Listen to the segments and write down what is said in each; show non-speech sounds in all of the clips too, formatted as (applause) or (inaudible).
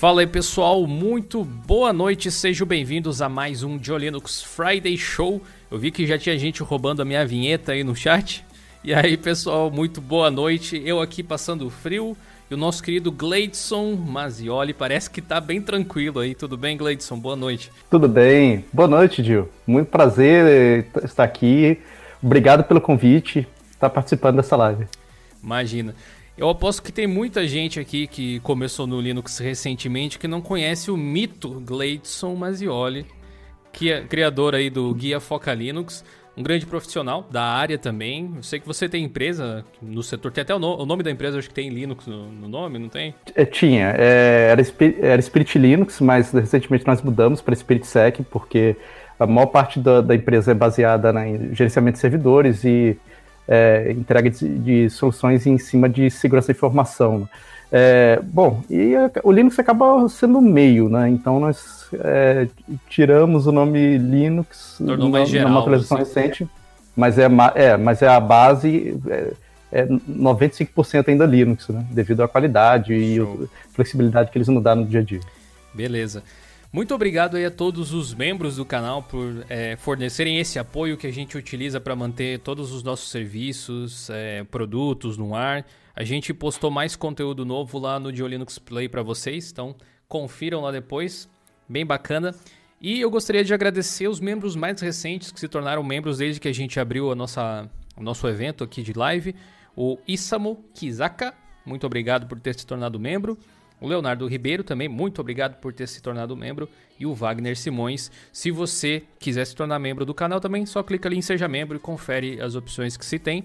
Fala aí pessoal, muito boa noite, sejam bem-vindos a mais um Linux Friday Show. Eu vi que já tinha gente roubando a minha vinheta aí no chat. E aí pessoal, muito boa noite. Eu aqui passando frio e o nosso querido Gleidson Mazioli parece que tá bem tranquilo aí. Tudo bem, Gleidson? Boa noite. Tudo bem. Boa noite, Gil. Muito prazer estar aqui. Obrigado pelo convite, estar participando dessa live. Imagina. Eu aposto que tem muita gente aqui que começou no Linux recentemente que não conhece o mito Gleidson Mazioli, que é criador aí do Guia Foca Linux, um grande profissional da área também. Eu sei que você tem empresa no setor, tem até o, no, o nome da empresa, acho que tem Linux no, no nome, não tem? É, tinha, é, era, era Spirit Linux, mas recentemente nós mudamos para Spirit Sec, porque a maior parte da, da empresa é baseada em gerenciamento de servidores e é, entrega de, de, soluções em cima de segurança de informação. É, bom, e o Linux acaba sendo o meio, né? Então nós é, tiramos o nome Linux Tornou mais geral, numa atualização recente, mas é, é, mas é a base, é, é 95% ainda Linux, né? Devido à qualidade Show. e flexibilidade que eles mudaram no dia a dia. Beleza. Muito obrigado aí a todos os membros do canal por é, fornecerem esse apoio que a gente utiliza para manter todos os nossos serviços, é, produtos no ar. A gente postou mais conteúdo novo lá no Diolinux Play para vocês, então confiram lá depois, bem bacana. E eu gostaria de agradecer os membros mais recentes que se tornaram membros desde que a gente abriu a nossa, o nosso evento aqui de live. O Isamu Kizaka, muito obrigado por ter se tornado membro. O Leonardo Ribeiro também, muito obrigado por ter se tornado membro. E o Wagner Simões. Se você quiser se tornar membro do canal também, só clica ali em Seja Membro e confere as opções que se tem.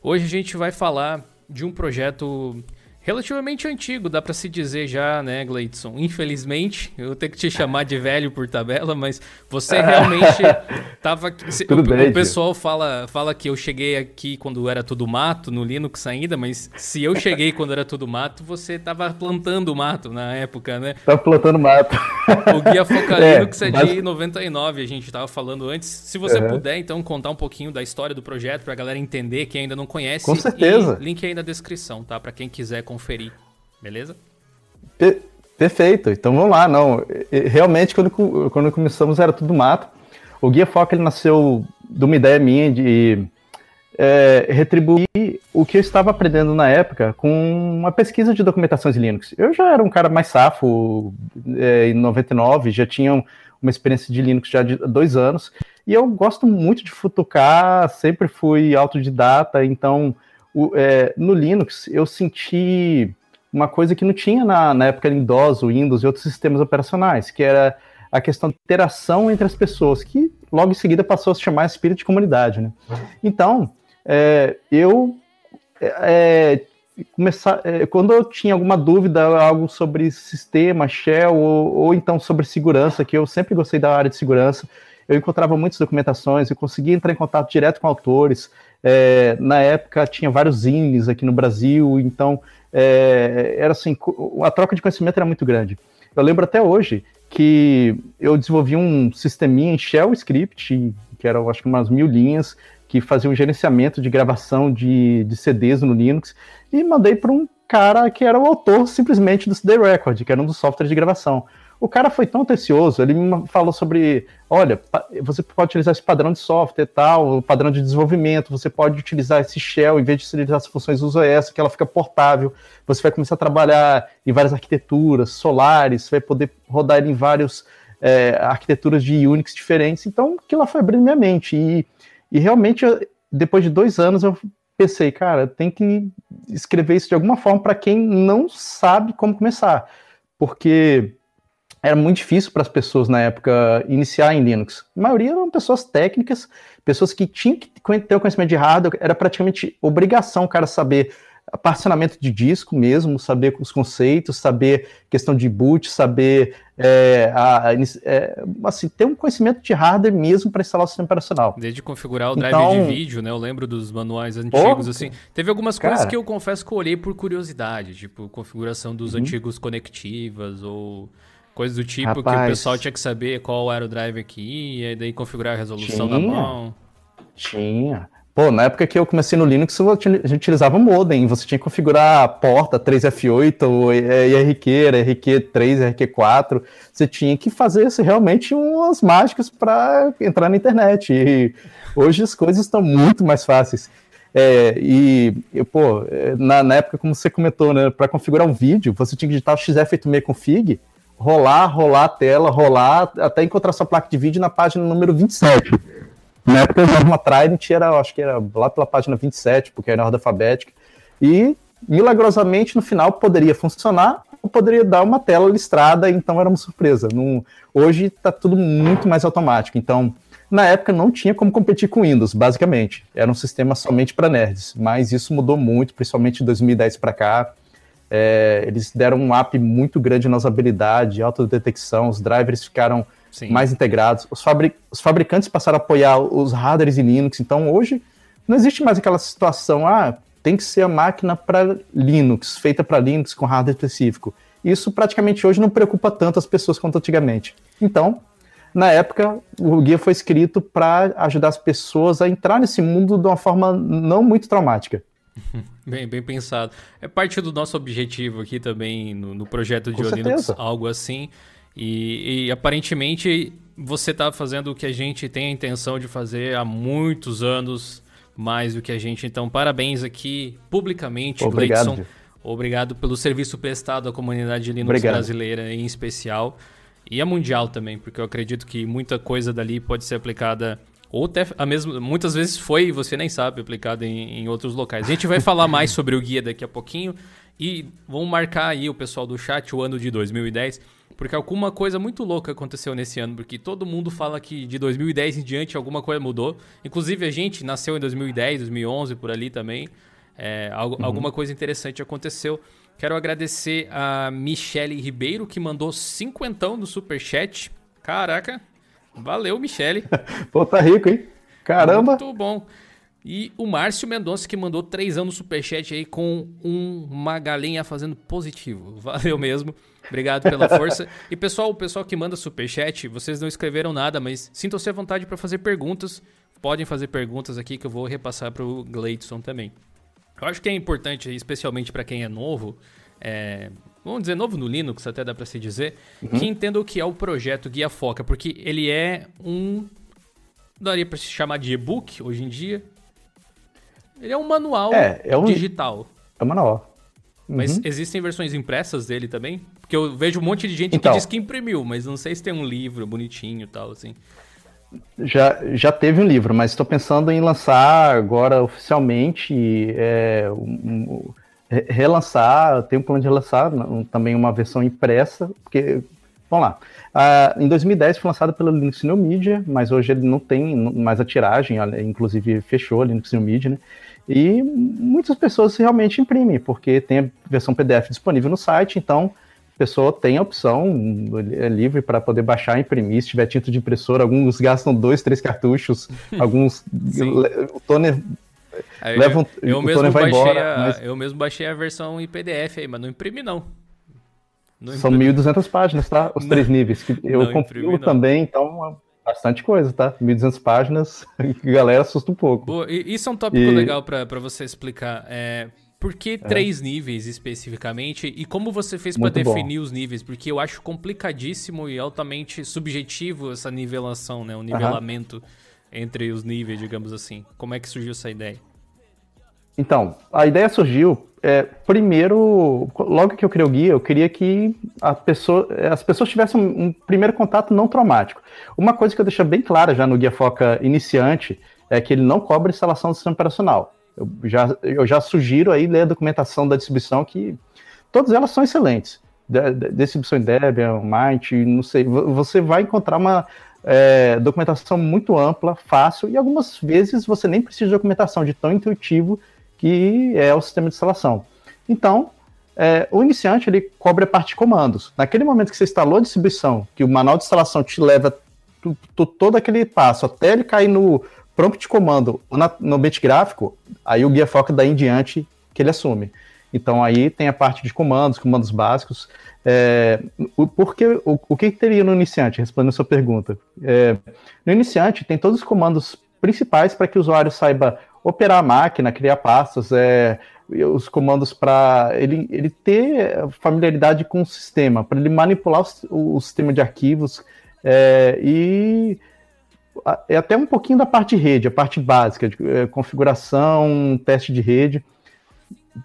Hoje a gente vai falar de um projeto relativamente antigo, dá para se dizer já, né, Gleidson? Infelizmente, eu tenho que te chamar de velho por tabela, mas você realmente (laughs) tava tudo o, bem, o pessoal fala fala que eu cheguei aqui quando era tudo mato no Linux ainda, mas se eu cheguei quando era tudo mato, você tava plantando mato na época, né? Tava plantando mato. O Guia Foca (laughs) é, Linux é, de 99, a gente tava falando antes. Se você uhum. puder, então, contar um pouquinho da história do projeto pra galera entender, quem ainda não conhece. Com certeza. link aí na descrição, tá? Pra quem quiser conferir, beleza? Per perfeito, então vamos lá. Não, realmente, quando, quando começamos era tudo mato. O Guia Foca ele nasceu de uma ideia minha de é, retribuir o que eu estava aprendendo na época com uma pesquisa de documentações Linux. Eu já era um cara mais safo, é, em 99, já tinha uma experiência de Linux já de dois anos, e eu gosto muito de futucar, sempre fui autodidata, então o, é, no Linux eu senti uma coisa que não tinha na, na época em DOS, Windows e outros sistemas operacionais, que era a questão de interação entre as pessoas, que logo em seguida passou a se chamar espírito de comunidade. Né? Então, é, eu é, começar, é, quando eu tinha alguma dúvida, algo sobre sistema, shell, ou, ou então sobre segurança, que eu sempre gostei da área de segurança, eu encontrava muitas documentações, eu conseguia entrar em contato direto com autores. É, na época tinha vários zines aqui no Brasil, então é, era assim, a troca de conhecimento era muito grande. Eu lembro até hoje que eu desenvolvi um sisteminha em Shell Script, que eram acho que umas mil linhas, que fazia um gerenciamento de gravação de, de CDs no Linux, e mandei para um cara que era o autor simplesmente do CD Record, que era um dos softwares de gravação. O cara foi tão atencioso, ele me falou sobre, olha, você pode utilizar esse padrão de software e tal, o padrão de desenvolvimento, você pode utilizar esse shell, em vez de utilizar as funções usa essa, que ela fica portável, você vai começar a trabalhar em várias arquiteturas, solares, vai poder rodar ele em várias é, arquiteturas de Unix diferentes, então aquilo lá foi abrindo minha mente, e, e realmente, depois de dois anos, eu pensei, cara, tem que escrever isso de alguma forma para quem não sabe como começar, porque era muito difícil para as pessoas na época iniciar em Linux. A maioria eram pessoas técnicas, pessoas que tinham que ter o conhecimento de hardware, era praticamente obrigação o cara saber particionamento de disco mesmo, saber os conceitos, saber questão de boot, saber é, a, é, assim, ter um conhecimento de hardware mesmo para instalar o sistema operacional. Desde configurar o drive então, de vídeo, né? Eu lembro dos manuais antigos, assim. Teve algumas cara, coisas que eu confesso que eu olhei por curiosidade, tipo configuração dos uhum. antigos conectivas ou Coisa do tipo Rapaz, que o pessoal tinha que saber qual era o drive que ia, e daí configurar a resolução tinha, da mão. Tinha. Pô, na época que eu comecei no Linux, a gente utilizava modem, você tinha que configurar a porta 3F8, ou IRQ, RQ3, RQ4, você tinha que fazer realmente umas mágicas para entrar na internet. E hoje as coisas estão muito mais fáceis. É, e, pô, na, na, época, como você comentou, né, para configurar um vídeo, você tinha que digitar o XF86 config, rolar, rolar a tela, rolar, até encontrar sua placa de vídeo na página número 27. Na época eu usava uma Trident, era, acho que era lá pela página 27, porque era alfabética. E, milagrosamente, no final poderia funcionar, ou poderia dar uma tela listrada, então era uma surpresa. Hoje está tudo muito mais automático. Então, na época não tinha como competir com Windows, basicamente. Era um sistema somente para nerds. Mas isso mudou muito, principalmente de 2010 para cá. É, eles deram um up muito grande na usabilidade, autodetecção, os drivers ficaram Sim. mais integrados. Os, fabri os fabricantes passaram a apoiar os hardwares em Linux. Então, hoje, não existe mais aquela situação, ah, tem que ser a máquina para Linux, feita para Linux com hardware específico. Isso praticamente hoje não preocupa tanto as pessoas quanto antigamente. Então, na época, o guia foi escrito para ajudar as pessoas a entrar nesse mundo de uma forma não muito traumática. (laughs) Bem, bem pensado. É parte do nosso objetivo aqui também no, no projeto de Linux, algo assim. E, e aparentemente você está fazendo o que a gente tem a intenção de fazer há muitos anos, mais do que a gente. Então, parabéns aqui publicamente, Obrigado. Gleidson. Obrigado pelo serviço prestado à comunidade Linux Obrigado. brasileira em especial. E a mundial também, porque eu acredito que muita coisa dali pode ser aplicada ou até a mesma, muitas vezes foi e você nem sabe aplicada em, em, outros locais. A gente vai falar mais (laughs) sobre o guia daqui a pouquinho e vamos marcar aí o pessoal do chat o ano de 2010 porque alguma coisa muito louca aconteceu nesse ano, porque todo mundo fala que de 2010 em diante alguma coisa mudou. Inclusive a gente nasceu em 2010, 2011, por ali também. É, uhum. Alguma coisa interessante aconteceu. Quero agradecer a Michele Ribeiro, que mandou cinquentão no superchat. Caraca, valeu, Michele. (laughs) Pô, tá rico, hein? Caramba! Muito bom. E o Márcio Mendonça, que mandou três anos no superchat aí com um, uma galinha fazendo positivo. Valeu mesmo. Obrigado pela (laughs) força. e pessoal, o pessoal que manda superchat, vocês não escreveram nada, mas sintam-se à vontade para fazer perguntas. Podem fazer perguntas aqui que eu vou repassar para o Gleidson também. Eu acho que é importante, especialmente para quem é novo, é, vamos dizer novo no Linux, até dá para se dizer, uhum. que entenda o que é o projeto Guia Foca, porque ele é um daria para se chamar de e-book hoje em dia. Ele é um manual é, é um, digital. É um manual. Mas uhum. existem versões impressas dele também? Porque eu vejo um monte de gente então, que diz que imprimiu, mas não sei se tem um livro bonitinho e tal, assim. Já, já teve um livro, mas estou pensando em lançar agora oficialmente, é, um, um, relançar, tenho um plano de relançar também uma versão impressa, porque, vamos lá, uh, em 2010 foi lançado pela Linux New Media, mas hoje ele não tem mais a tiragem, inclusive fechou a Linux New Media, né? E muitas pessoas realmente imprimem, porque tem a versão PDF disponível no site, então a pessoa tem a opção, é livre para poder baixar e imprimir, se tiver tinta de impressora, alguns gastam dois, três cartuchos, (laughs) alguns o toner aí, levam eu, eu o mesmo vai embora. A, mas... Eu mesmo baixei a versão em PDF aí, mas não imprimi não. não São 1.200 páginas, tá? Os não, três níveis. Que eu compilo também, então Bastante coisa, tá? 1.200 páginas, (laughs) galera assusta um pouco. Boa, isso é um tópico e... legal para você explicar. É, por que é. três níveis especificamente? E como você fez para definir bom. os níveis? Porque eu acho complicadíssimo e altamente subjetivo essa nivelação, né? O nivelamento. Entre os níveis, digamos assim. Como é que surgiu essa ideia? Então, a ideia surgiu, é, primeiro, logo que eu criei o guia, eu queria que pessoa, as pessoas tivessem um, um, primeiro contato não traumático. Uma coisa que eu deixo bem clara já no Guia Foca iniciante é que ele não cobra instalação do sistema operacional. Eu já, eu já sugiro aí ler a documentação da distribuição, que todas elas são excelentes. De, de, distribuição em Debian, Mint, não sei, você vai encontrar uma é, documentação muito ampla, fácil, e algumas vezes você nem precisa de documentação, de tão intuitivo que é o sistema de instalação. Então, é, o iniciante ele cobre a parte de comandos. Naquele momento que você instalou a distribuição, que o manual de instalação te leva todo aquele passo até ele cair no prompt de comando na, no ambiente gráfico, aí o guia foca daí em diante que ele assume. Então aí tem a parte de comandos, comandos básicos. É, o, porque, o, o que teria no iniciante, respondendo a sua pergunta? É, no iniciante tem todos os comandos principais para que o usuário saiba operar a máquina, criar pastas, é, os comandos para ele, ele ter familiaridade com o sistema, para ele manipular o, o, sistema de arquivos é, e é até um pouquinho da parte de rede, a parte básica, de é, configuração, teste de rede.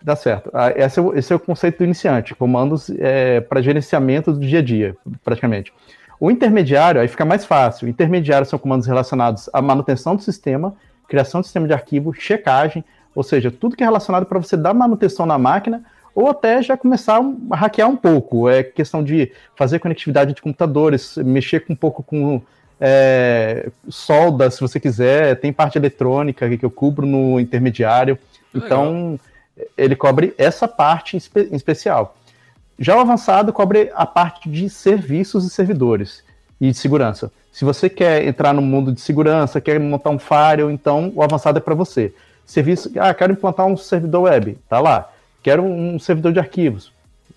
Dá certo. Ah, esse é, o, esse é o conceito do iniciante, comandos é, para gerenciamento do dia a dia, praticamente. O intermediário, aí fica mais fácil. O intermediário são comandos relacionados à manutenção do sistema, criação do sistema de arquivo, checagem, ou seja, tudo que é relacionado para você dar manutenção na máquina, ou até já começar a hackear um pouco. É questão de fazer conectividade de computadores, mexer um pouco com é, solda, se você quiser, tem parte eletrônica que eu cubro no intermediário. Então, ele cobre essa parte em especial. Já o avançado cobre a parte de serviços e servidores e de segurança. Se você quer entrar no mundo de segurança, quer montar um firewall, então o avançado é para você. Serviço, ah, quero implantar um servidor web, tá lá. Quero um servidor de arquivos,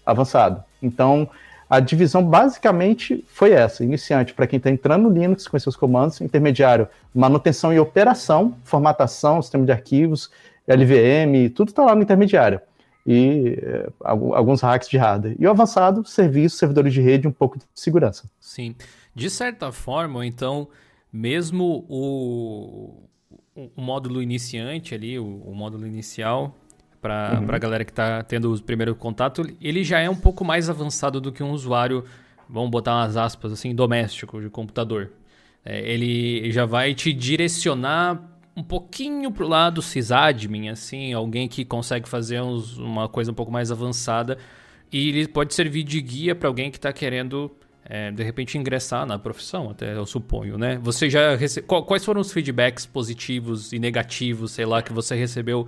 avançado. Então, a divisão basicamente foi essa: iniciante para quem está entrando no Linux com seus comandos, intermediário, manutenção e operação, formatação, sistema de arquivos, LVM, tudo está lá no intermediário. E é, alguns hacks de hardware. E o avançado, serviços, servidores de rede, um pouco de segurança. Sim. De certa forma, então, mesmo o, o módulo iniciante ali, o, o módulo inicial, para uhum. a galera que está tendo o primeiro contato, ele já é um pouco mais avançado do que um usuário, vamos botar umas aspas assim, doméstico de computador. É, ele já vai te direcionar um pouquinho pro lado sysadmin, assim, alguém que consegue fazer uns, uma coisa um pouco mais avançada e ele pode servir de guia para alguém que está querendo é, de repente ingressar na profissão, até eu suponho, né? Você já rece... quais foram os feedbacks positivos e negativos, sei lá, que você recebeu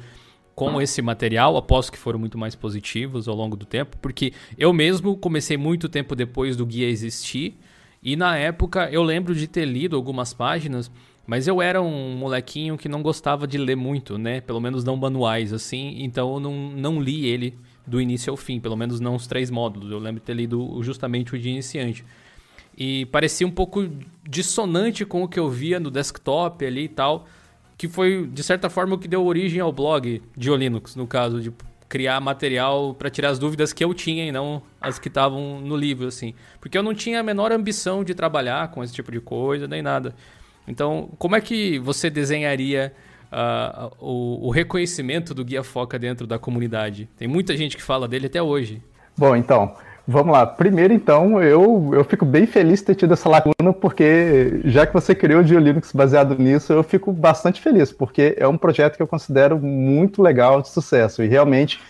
com esse material? Aposto que foram muito mais positivos ao longo do tempo, porque eu mesmo comecei muito tempo depois do guia existir e na época eu lembro de ter lido algumas páginas mas eu era um molequinho que não gostava de ler muito, né? Pelo menos não manuais, assim. Então eu não, não li ele do início ao fim, pelo menos não os três módulos. Eu lembro de ter lido justamente o de iniciante. E parecia um pouco dissonante com o que eu via no desktop ali e tal. Que foi, de certa forma, o que deu origem ao blog de Linux, no caso, de criar material para tirar as dúvidas que eu tinha e não as que estavam no livro, assim. Porque eu não tinha a menor ambição de trabalhar com esse tipo de coisa, nem nada. Então, como é que você desenharia uh, o, o, reconhecimento do Guia Foca dentro da comunidade? Tem muita gente que fala dele até hoje. Bom, então, vamos lá. Primeiro, então, eu, eu fico bem feliz de ter tido essa lacuna, porque já que você criou o GeoLinux baseado nisso, eu fico bastante feliz, porque é um projeto que eu considero muito legal, de sucesso, e realmente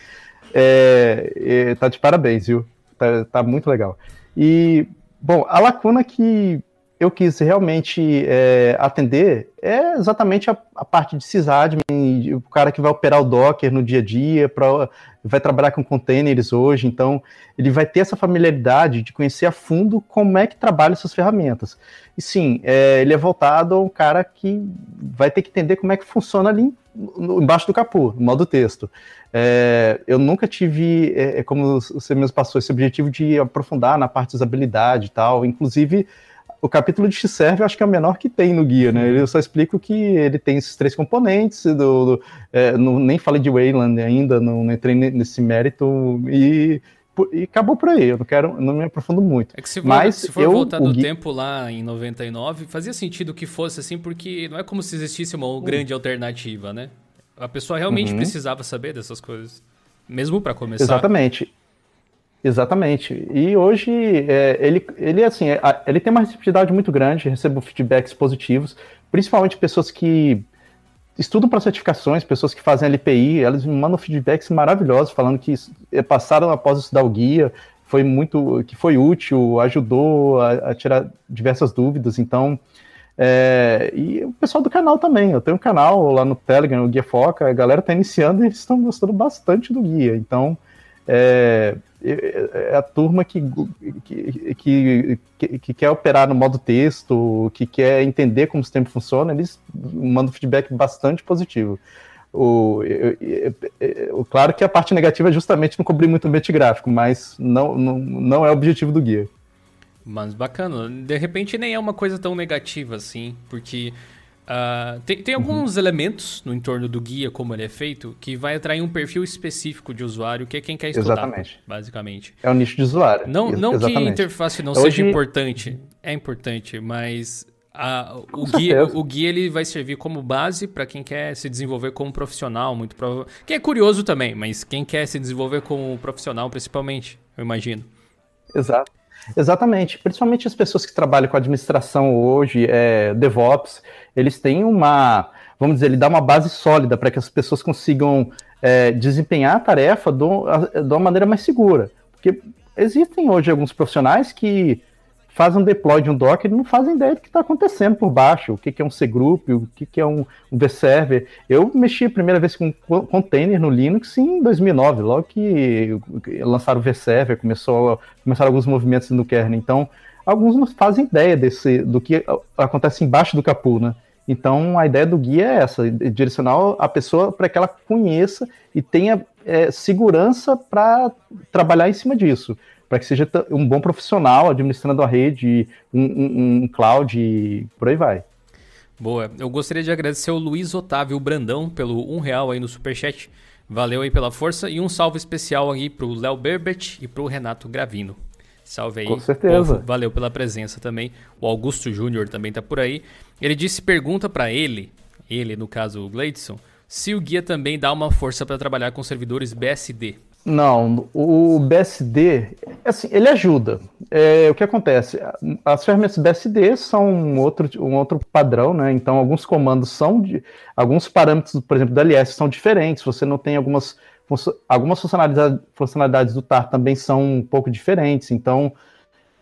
é, é, tá de parabéns, viu? Tá, tá muito legal. E, bom, a lacuna que eu quis realmente é, atender é exatamente a, a, parte de sysadmin, o cara que vai operar o Docker no dia a dia, pra, vai trabalhar com containers hoje, então ele vai ter essa familiaridade de conhecer a fundo como é que trabalha essas ferramentas. E sim, é, ele é voltado a um cara que vai ter que entender como é que funciona ali embaixo do capô, no modo texto. É, eu nunca tive, é, é, como você mesmo passou, esse objetivo de aprofundar na parte de usabilidade e tal, inclusive o capítulo de X-Serve eu acho que é o menor que tem no guia, né? Eu só explico que ele tem esses três componentes, do, do é, não, nem falei de Wayland ainda, não, não entrei nesse mérito e, e acabou por aí, eu não quero, não me aprofundo muito. É que se for, Mas se for eu, voltar do guia... tempo lá em 99, fazia sentido que fosse assim, porque não é como se existisse uma grande alternativa, né? A pessoa realmente uhum. precisava saber dessas coisas, mesmo para começar. Exatamente. Exatamente. E hoje é, ele, ele assim, é, ele tem uma receptividade muito grande, recebo feedbacks positivos, principalmente pessoas que estudam para certificações, pessoas que fazem LPI, elas me mandam feedbacks maravilhosos, falando que é, passaram após estudar o guia, foi muito, que foi útil, ajudou a, a tirar diversas dúvidas. Então, é, e o pessoal do canal também. Eu tenho um canal lá no Telegram, o Guia Foca, a galera está iniciando e eles estão gostando bastante do guia. Então, é, é a turma que, que, que, que, quer operar no modo texto, que quer entender como o sistema funciona, eles mandam feedback bastante positivo. O, o, claro que a parte negativa é justamente não cobrir muito o ambiente gráfico, mas não, não, não é o objetivo do guia. Mas bacana, de repente nem é uma coisa tão negativa assim, porque Uh, tem, tem alguns uhum. elementos no entorno do guia, como ele é feito, que vai atrair um perfil específico de usuário, que é quem quer estudar, Exatamente. basicamente. É o nicho de usuário. Não, não que a interface não Hoje... seja importante, é importante, mas a, o, guia, o guia ele vai servir como base para quem quer se desenvolver como profissional, muito prova... Quem é curioso também, mas quem quer se desenvolver como profissional, principalmente, eu imagino. Exato. Exatamente. Principalmente as pessoas que trabalham com administração hoje, é, DevOps, eles têm uma, vamos dizer, ele dá uma base sólida para que as pessoas consigam é, desempenhar a tarefa de uma maneira mais segura. Porque existem hoje alguns profissionais que fazem um deploy de um Docker e não fazem ideia do que está acontecendo por baixo, o que, que é um cgroup, o que, que é um, um vserver. Eu mexi a primeira vez com container no Linux em 2009, logo que lançaram o vserver, começou, começaram alguns movimentos no kernel. Então, alguns não fazem ideia desse, do que acontece embaixo do capô, né? Então, a ideia do guia é essa, direcionar a pessoa para que ela conheça e tenha é, segurança para trabalhar em cima disso para que seja um bom profissional administrando a rede, um, um, um cloud e por aí vai. Boa. Eu gostaria de agradecer ao Luiz Otávio Brandão pelo um real aí no superchat. Valeu aí pela força e um salve especial aí pro Léo Berbert e pro Renato Gravino. Salve aí. Com certeza. Povo. Valeu pela presença também. O Augusto Júnior também tá por aí. Ele disse pergunta para ele, ele no caso o Gleidson, se o guia também dá uma força para trabalhar com servidores BSD. Não, o BSD, assim, ele ajuda. É, o que acontece? As ferramentas BSD são um outro, um outro padrão, né? Então, alguns comandos são de. Alguns parâmetros, por exemplo, do LS são diferentes. Você não tem algumas. Algumas funcionalidades, funcionalidades do TAR também são um pouco diferentes. Então,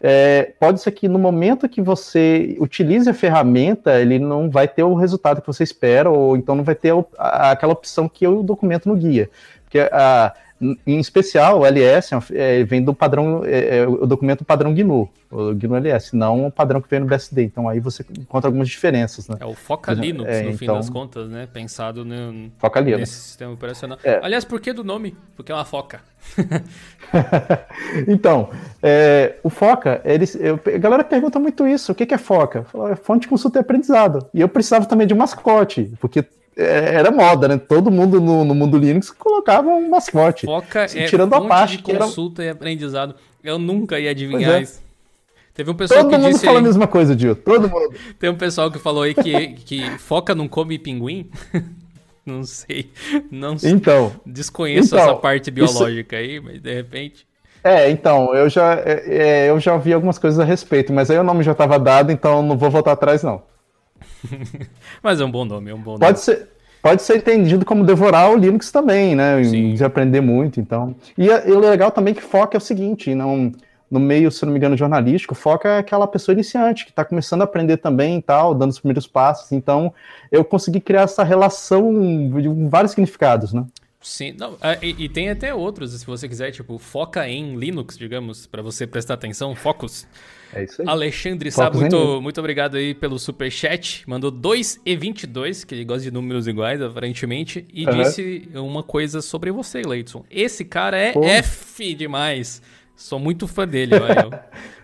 é, pode ser que no momento que você utilize a ferramenta, ele não vai ter o resultado que você espera, ou então não vai ter a, aquela opção que eu documento no guia. Porque a em especial, o LS é, vem do padrão, é, é, o documento padrão GNU, o GNU LS, não o padrão que vem no BSD. Então aí você encontra algumas diferenças, né? É o Foca Linux, é, no fim então... das contas, né? Pensado no, Foca Linux. nesse sistema operacional. É. Aliás, por que do nome? Porque é uma foca. (laughs) então, é, o Foca, eles, eu, a galera pergunta muito isso, o que, que é Foca? Fala, é fonte de consulta e aprendizado. E eu precisava também de um mascote, porque é, era moda, né? Todo mundo no, no mundo Linux colocava um mascote. Foca é tirando a parte de consulta era... e aprendizado. Eu nunca ia adivinhar é. isso. Teve um pessoal Todo que mundo disse fala aí... a mesma coisa, Dio. Todo mundo. (laughs) Tem um pessoal que falou aí que, que foca não come pinguim. (laughs) não sei. Não sei. Então. Desconheço então, essa parte biológica isso... aí, mas de repente. É, então, eu já, é, é, eu já ouvi algumas coisas a respeito, mas aí o nome já estava dado, então não vou voltar atrás, não. (laughs) Mas é um bom nome, é um bom nome. Pode ser, pode ser entendido como devorar o Linux também, né? Sim. De aprender muito, então. E, e o legal também que foca é o seguinte, não no meio, se não me engano, jornalístico, foca é aquela pessoa iniciante que está começando a aprender também e tal, dando os primeiros passos. Então, eu consegui criar essa relação de vários significados, né? Sim, não, é, e, e, tem até outros, se você quiser, tipo, foca em Linux, digamos, para você prestar atenção, focus. É isso aí. Alexandre Sá, muito, muito obrigado aí pelo super chat. Mandou 2 e 22, que ele gosta de números iguais, aparentemente, e uhum. disse uma coisa sobre você, Leidson. Esse cara é Pô. F demais. Sou muito fã dele, valeu. (laughs)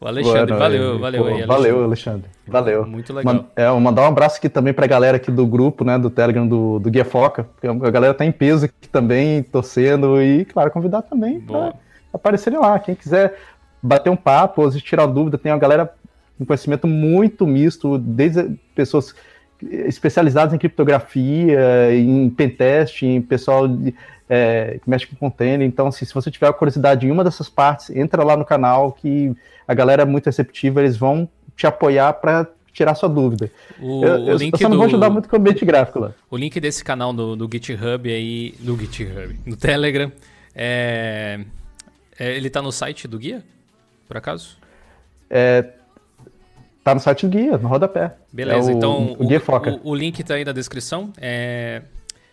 O Alexandre, Boa, valeu, valeu Pô, aí, Alexandre. Valeu, Alexandre. Valeu. Muito legal. Man, é, mandar um abraço aqui também pra galera aqui do grupo, né, do Telegram do, do Guia Foca, a galera tá em peso aqui também, torcendo, e, claro, convidar também Boa. pra aparecerem lá. Quem quiser bater um papo, ou tirar dúvida. Tem uma galera com conhecimento muito misto, desde pessoas especializadas em criptografia, em pentest, em pessoal é, que mexe com container. Então, assim, se você tiver curiosidade em uma dessas partes, entra lá no canal que a galera é muito receptiva, eles vão te apoiar para tirar sua dúvida. O, eu, o link eu só não do... vou ajudar muito com o ambiente gráfico lá. O link desse canal no, GitHub aí, no GitHub, no Telegram, é... É, ele tá no site do guia? por acaso? É, tá no site do guia, no rodapé. Beleza, é o, então o, guia foca. O, o, link tá aí na descrição. É,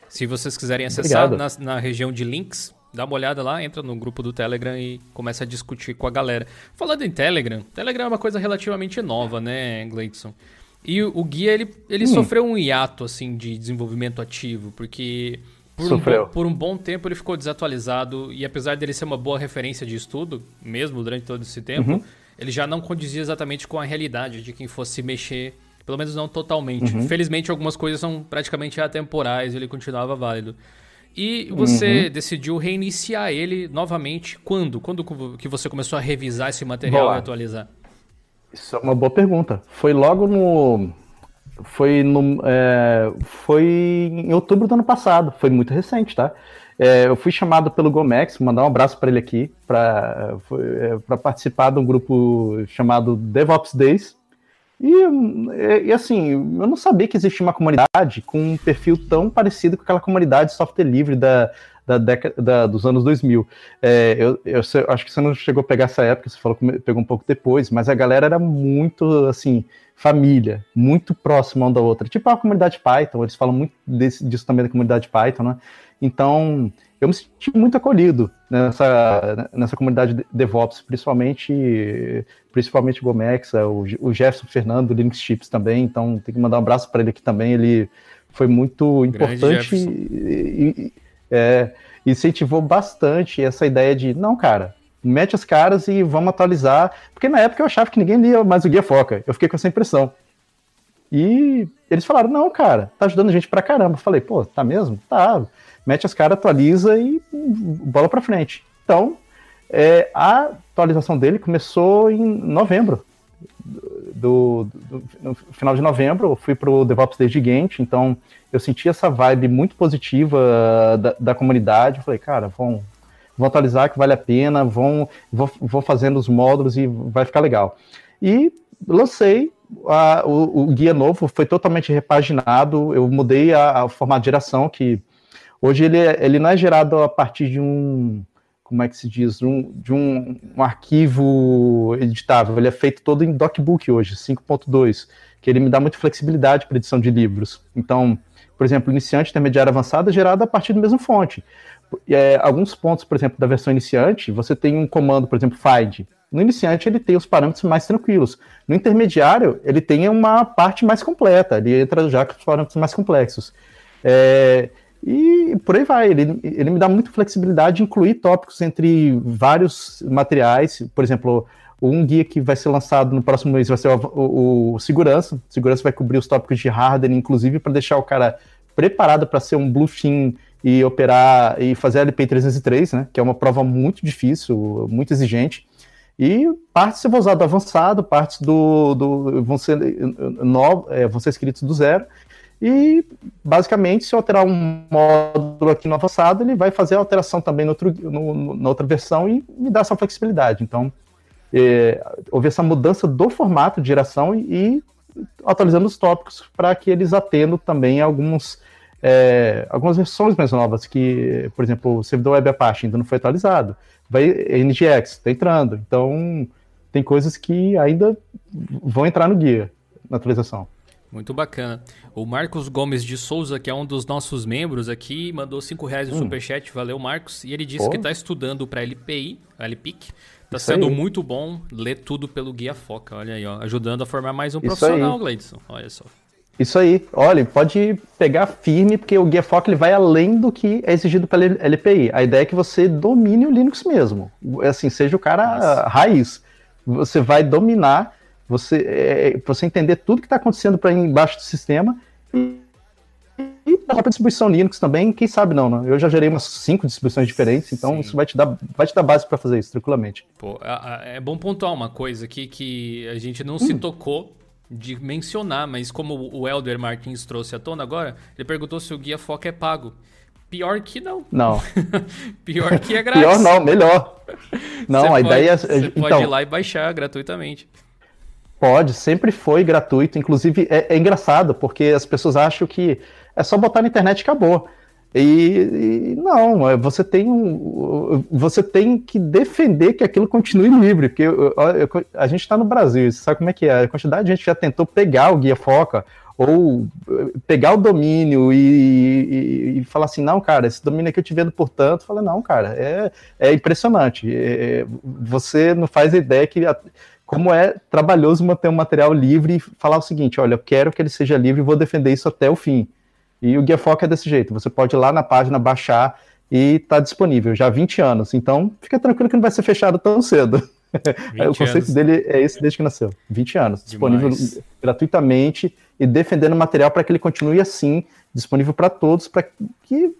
se vocês quiserem acessar na, na, região de links, dá uma olhada lá, entra no grupo do Telegram e começa a discutir com a galera. Falando em Telegram, Telegram é uma coisa relativamente nova, né, Gleidson? E o, guia, ele, ele hum. sofreu um hiato, assim, de desenvolvimento ativo, porque por um, bom, por um, bom tempo ele ficou desatualizado e apesar dele ser uma boa referência de estudo, mesmo durante todo esse tempo, uhum. ele já não condizia exatamente com a realidade de quem fosse mexer Pelo menos não totalmente. Uhum. Felizmente, algumas coisas são praticamente atemporais, ele continuava válido. E você uhum. decidiu reiniciar ele novamente quando? Quando que você começou a revisar esse material e atualizar? Isso é uma boa pergunta. Foi logo no. Foi no. É... Foi em outubro do ano passado. Foi muito recente, tá? É, eu fui chamado pelo Gomex, mandar um abraço para ele aqui, para é, participar de um grupo chamado DevOps Days. E, e, assim, eu não sabia que existia uma comunidade com um perfil tão parecido com aquela comunidade de software livre da, da década da, dos anos 2000. É, eu, eu, eu, acho que você não chegou a pegar essa época, você falou que pegou um pouco depois, mas a galera era muito, assim, família, muito próxima uma da outra. Tipo a comunidade Python, eles falam muito desse, disso também da comunidade Python, né? Então, eu me senti muito acolhido nessa, nessa comunidade de DevOps, principalmente principalmente o Gomexa, o, o Jefferson Fernando do Linux Chips também, então tem que mandar um abraço para ele aqui também, ele foi muito importante e, e é, incentivou bastante essa ideia de, não, cara, mete as caras e vamos atualizar, porque na época eu achava que ninguém lia mais o Guia Foca, eu fiquei com essa impressão. E eles falaram, não, cara, tá ajudando a gente pra caramba. Eu falei, pô, tá mesmo? Tá, mete as caras, atualiza e bola para frente. Então, é, a atualização dele começou em novembro. Do, do, no final de novembro, eu fui para o DevOps Day gigante, então eu senti essa vibe muito positiva da, da comunidade. Falei, cara, vão, vão atualizar que vale a pena, vão, vou, vou fazendo os módulos e vai ficar legal. E lancei a, o, o, guia novo, foi totalmente repaginado, eu mudei a, a formato de geração, que Hoje ele, é, ele não é gerado a partir de um, como é que se diz, um, de um, um, arquivo editável. Ele é feito todo em DocBook hoje, 5.2, que ele me dá muita flexibilidade para edição de livros. Então, por exemplo, iniciante, intermediário, avançado é gerado a partir do mesmo fonte. É, alguns pontos, por exemplo, da versão iniciante, você tem um comando, por exemplo, find. No iniciante, ele tem os parâmetros mais tranquilos. No intermediário, ele tem uma parte mais completa, ele entra já com os parâmetros mais complexos. É, e por aí vai. Ele, ele me dá muita flexibilidade de incluir tópicos entre vários materiais. Por exemplo, um guia que vai ser lançado no próximo mês vai ser o, o, o segurança. O segurança vai cobrir os tópicos de hardening, inclusive para deixar o cara preparado para ser um bluefin e operar e fazer a LP 303, né? Que é uma prova muito difícil, muito exigente. E partes vão usar do avançado, partes do, do vão ser no, é, vão ser escritos do zero. E, basicamente, se eu alterar um módulo aqui no avançado, ele vai fazer a alteração também no outro, no, na outra versão e me dá essa flexibilidade. Então, é, houve essa mudança do formato de geração e, e atualizando os tópicos para que eles atendam também alguns, é, algumas versões mais novas, que, por exemplo, o servidor Web Apache ainda não foi atualizado, vai NGX está entrando, então tem coisas que ainda vão entrar no guia na atualização. Muito bacana. O Marcos Gomes de Souza, que é um dos nossos membros aqui, mandou 5 reais no hum. superchat. Valeu, Marcos. E ele disse Pô. que está estudando para LPI, LPIC. Está sendo aí. muito bom ler tudo pelo Guia Foca. Olha aí, ó, ajudando a formar mais um Isso profissional, Gleidson. Olha só. Isso aí. Olha, pode pegar firme, porque o Guia Foca ele vai além do que é exigido pela LPI. A ideia é que você domine o Linux mesmo. Assim, seja o cara Nossa. raiz. Você vai dominar você, é, você entender tudo que está acontecendo para embaixo do sistema e, e a própria distribuição Linux também, quem sabe não, né? Eu já gerei umas cinco distribuições diferentes, então Sim. isso vai te dar, vai te dar base para fazer isso tranquilamente. Pô, é, é bom pontuar uma coisa aqui que a gente não hum. se tocou de mencionar, mas como o Elder Martins trouxe à tona agora, ele perguntou se o guia Foca é pago. Pior que não. Não. (laughs) Pior que é (laughs) grátis. Pior não, melhor. (laughs) Não, você a pode, ideia é. Você então, pode ir lá e baixar gratuitamente. Pode, sempre foi gratuito. Inclusive, é, é, engraçado, porque as pessoas acham que é só botar na internet e acabou. E, e, não, é, você tem, um, você tem que defender que aquilo continue livre, porque eu, eu, a gente está no Brasil, sabe como é que é? A quantidade de gente já tentou pegar o Guia Foca ou eh, pegar o domínio e, e, e, falar assim, não, cara, esse domínio aqui eu te vendo por tanto. Fala, não, cara, é, é impressionante. É, você não faz ideia que como é trabalhoso manter um material livre e falar o seguinte: olha, eu quero que ele seja livre e vou defender isso até o fim. E o Guia Foca é desse jeito: você pode ir lá na página baixar e está disponível já há 20 anos. Então, fica tranquilo que não vai ser fechado tão cedo. (laughs) o conceito anos. dele é esse desde que nasceu. 20 anos. Disponível gratuitamente e defendendo material para que ele continue assim, disponível para todos, para que.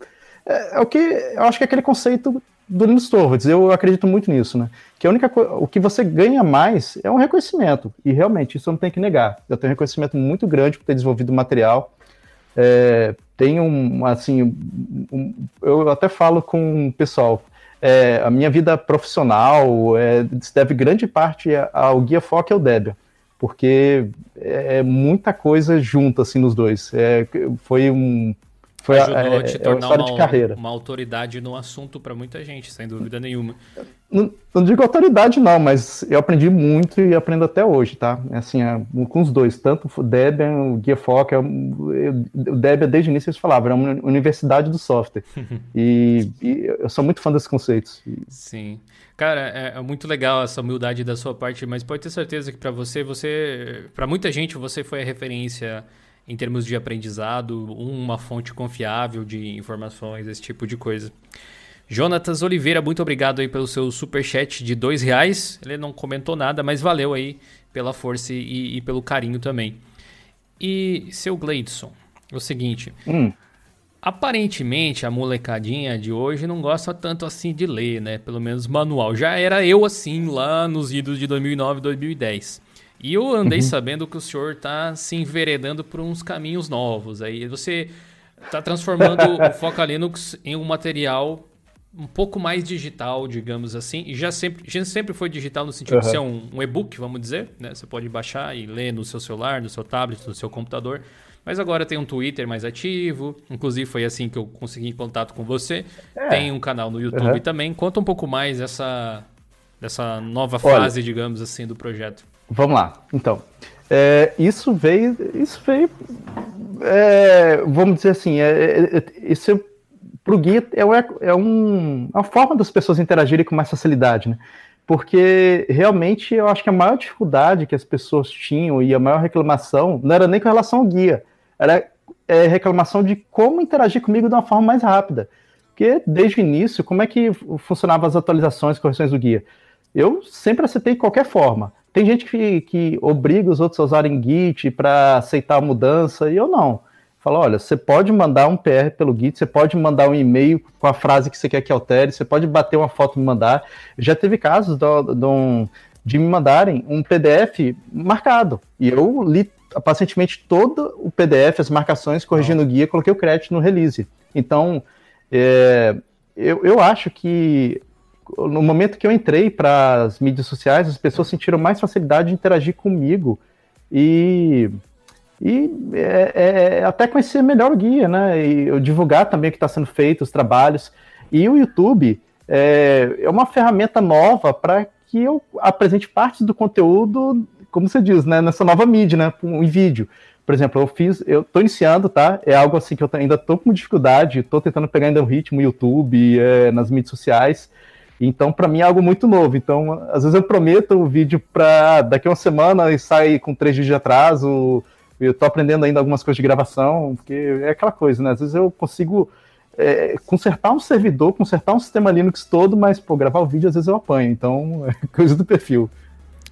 É, é, o que. Eu acho que é aquele conceito do Linus Torvalds, eu acredito muito nisso, né? Que a única o que você ganha mais é um reconhecimento, e realmente isso eu não tenho que negar. Eu tenho um reconhecimento muito grande por ter desenvolvido o material. É, tem um, assim, um, eu até falo com o pessoal, é, a minha vida profissional é, se deve grande parte ao Guia Foca e ao Debian, porque é, é muita coisa junta assim nos dois. É, foi um foi Ajudou a, é, te tornar uma, de carreira. uma autoridade no assunto para muita gente, sem dúvida nenhuma. Não, não, digo autoridade não, mas eu aprendi muito e aprendo até hoje, tá? Assim, é, com os dois, tanto o Debian, o Guia Foca, é o Debian desde o início eles falavam, era uma universidade do software. (laughs) e, e, eu sou muito fã desses conceitos. Sim. Cara, é, é, muito legal essa humildade da sua parte, mas pode ter certeza que para você, você, para muita gente, você foi a referência em termos de aprendizado, uma fonte confiável de informações, esse tipo de coisa. Jonatas Oliveira, muito obrigado aí pelo seu super chat de dois reais. Ele não comentou nada, mas valeu aí pela força e, e pelo carinho também. E seu Gleidson, é o seguinte. Hum. Aparentemente a molecadinha de hoje não gosta tanto assim de ler, né? Pelo menos manual. Já era eu assim lá nos idos de 2009, 2010. E eu andei uhum. sabendo que o senhor está se enveredando por uns caminhos novos. Aí você está transformando (laughs) o Foca Linux em um material um pouco mais digital, digamos assim. E já sempre, já sempre foi digital no sentido uhum. de ser um, um e-book, vamos dizer. Né? Você pode baixar e ler no seu celular, no seu tablet, no seu computador. Mas agora tem um Twitter mais ativo. Inclusive foi assim que eu consegui contato com você. É. Tem um canal no YouTube uhum. também. Conta um pouco mais dessa, dessa nova fase, Olha, digamos assim, do projeto. Vamos lá. Então, é, isso veio, isso veio, é, vamos dizer assim, é, é, é isso para o guia é, é, um, é uma forma das pessoas interagirem com mais facilidade, né? Porque realmente eu acho que a maior dificuldade que as pessoas tinham e a maior reclamação não era nem com relação ao guia, era é, reclamação de como interagir comigo de uma forma mais rápida. Porque desde o início, como é que funcionavam as atualizações, correções do guia? Eu sempre aceitei qualquer forma. Tem gente que, que obriga os outros a usarem Git para aceitar a mudança, e eu não. Fala, olha, você pode mandar um PR pelo Git, você pode mandar um e-mail com a frase que você quer que altere, você pode bater uma foto e me mandar. Já teve casos do, do, de me mandarem um PDF marcado, e eu li pacientemente todo o PDF, as marcações, corrigindo o guia, coloquei o crédito no release. Então, é, eu, eu acho que no momento que eu entrei para as mídias sociais, as pessoas sentiram mais facilidade de interagir comigo e, e é, é, até conhecer melhor o guia, né? E eu divulgar também o que está sendo feito, os trabalhos. E o YouTube é, é uma ferramenta nova para que eu apresente partes do conteúdo, como você diz, né? Nessa nova mídia, né? Em vídeo. Por exemplo, eu fiz, eu tô iniciando, tá? É algo assim que eu ainda tô com dificuldade, tô tentando pegar ainda o ritmo, YouTube, é, nas mídias sociais. Então, para mim é algo muito novo. Então, às vezes eu prometo o vídeo para daqui a uma semana e sai com três dias de atraso. Eu estou aprendendo ainda algumas coisas de gravação, porque é aquela coisa, né? Às vezes eu consigo é, consertar um servidor, consertar um sistema Linux todo, mas, pô, gravar o vídeo às vezes eu apanho. Então, (laughs) é coisa do perfil.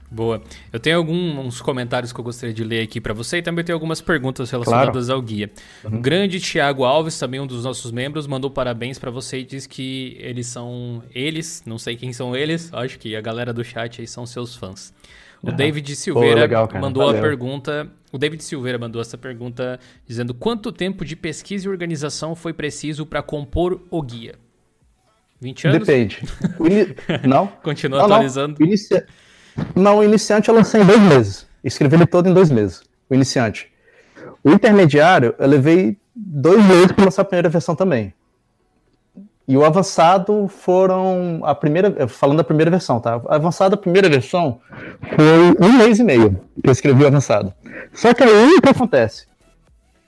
Boa. Eu tenho alguns comentários que eu gostaria de ler aqui para você e também tenho algumas perguntas relacionadas claro. ao guia. Uhum. O grande Tiago Alves, também um dos nossos membros, mandou parabéns para você e diz que eles são eles, não sei quem são eles, acho que a galera do chat aí são seus fãs. O uhum. David Silveira Pô, legal, mandou Valeu. a pergunta. O David Silveira mandou essa pergunta dizendo quanto tempo de pesquisa e organização foi preciso para compor o guia? 20 anos? Depende. (laughs) Não. Continua não, atualizando. Não. Inicia... Não, o iniciante eu lancei em dois meses. Escrevi ele todo em dois meses. O iniciante. O intermediário, eu levei dois meses para lançar a primeira versão também. E o avançado foram a primeira, falando da primeira versão, tá? A avançada, primeira versão foi um mês e meio que eu escrevi o avançado. Só que aí o que acontece?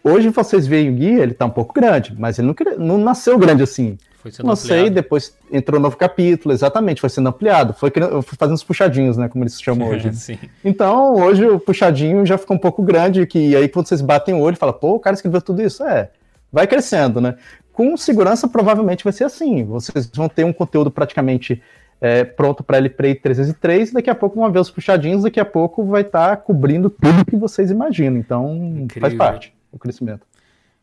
Hoje vocês veem o guia, ele tá um pouco grande, mas ele não, não nasceu grande assim. Foi sendo Lancei, ampliado. depois entrou um novo capítulo, exatamente, foi sendo ampliado. Foi fazendo os puxadinhos, né? Como eles chamam (laughs) hoje. então, hoje o puxadinho já ficou um pouco grande, que aí quando vocês batem o olho e falam, pô, o cara escreveu tudo isso. É, vai crescendo, né? Com segurança, provavelmente vai ser assim. Vocês vão ter um conteúdo praticamente é, pronto para LPray 303, daqui a pouco vão ver os puxadinhos, daqui a pouco vai estar tá cobrindo tudo que vocês imaginam. Então, Incrível. faz parte do crescimento.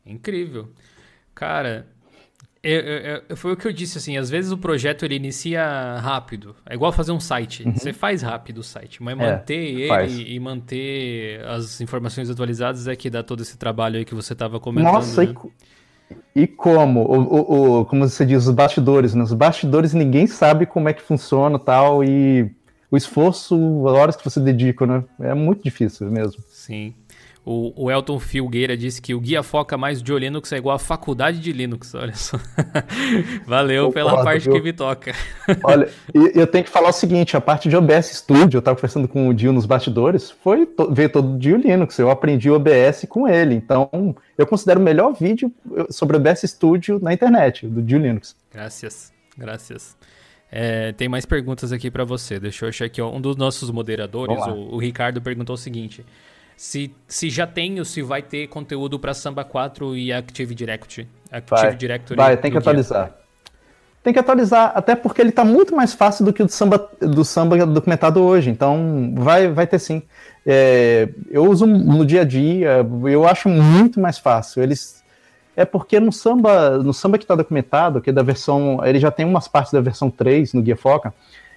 Incrível. Cara, é, é, foi o que eu disse, assim, às vezes o projeto ele inicia rápido. É igual fazer um site. Uhum. Você faz rápido o site, mas é, manter ele faz. e manter as informações atualizadas é que dá todo esse trabalho aí que você estava comentando. Nossa, né? e, e, como? O, o, o, como você diz, os bastidores, né? Os bastidores ninguém sabe como é que funciona tal, e o esforço, as horas que você dedica, né? É muito difícil mesmo. Sim. O, o Elton Filgueira disse que o guia foca mais de Linux é igual a faculdade de Linux. Olha só. (laughs) Valeu pela parte viu? que me toca. (laughs) Olha, eu tenho que falar o seguinte: a parte de OBS Studio, eu estava conversando com o Dio nos bastidores, foi ver todo o Dio Linux. Eu aprendi OBS com ele. Então, eu considero o melhor vídeo sobre OBS Studio na internet, do Dio Linux. Graças, graças. É, tem mais perguntas aqui para você. Deixa eu achar aqui. Ó. Um dos nossos moderadores, o, o Ricardo, perguntou o seguinte se, se já tem ou se vai ter conteúdo para Samba 4 e Active Directory. Active vai, Directory vai tem que atualizar. Guia. Tem que atualizar, até porque ele está muito mais fácil do que o do samba, do samba documentado hoje. Então, vai, vai ter sim. É, eu uso no dia a dia, eu acho muito mais fácil. Eles é porque no samba, no samba que está documentado, que é da versão, ele já tem umas partes da versão 3 no Guia Foca,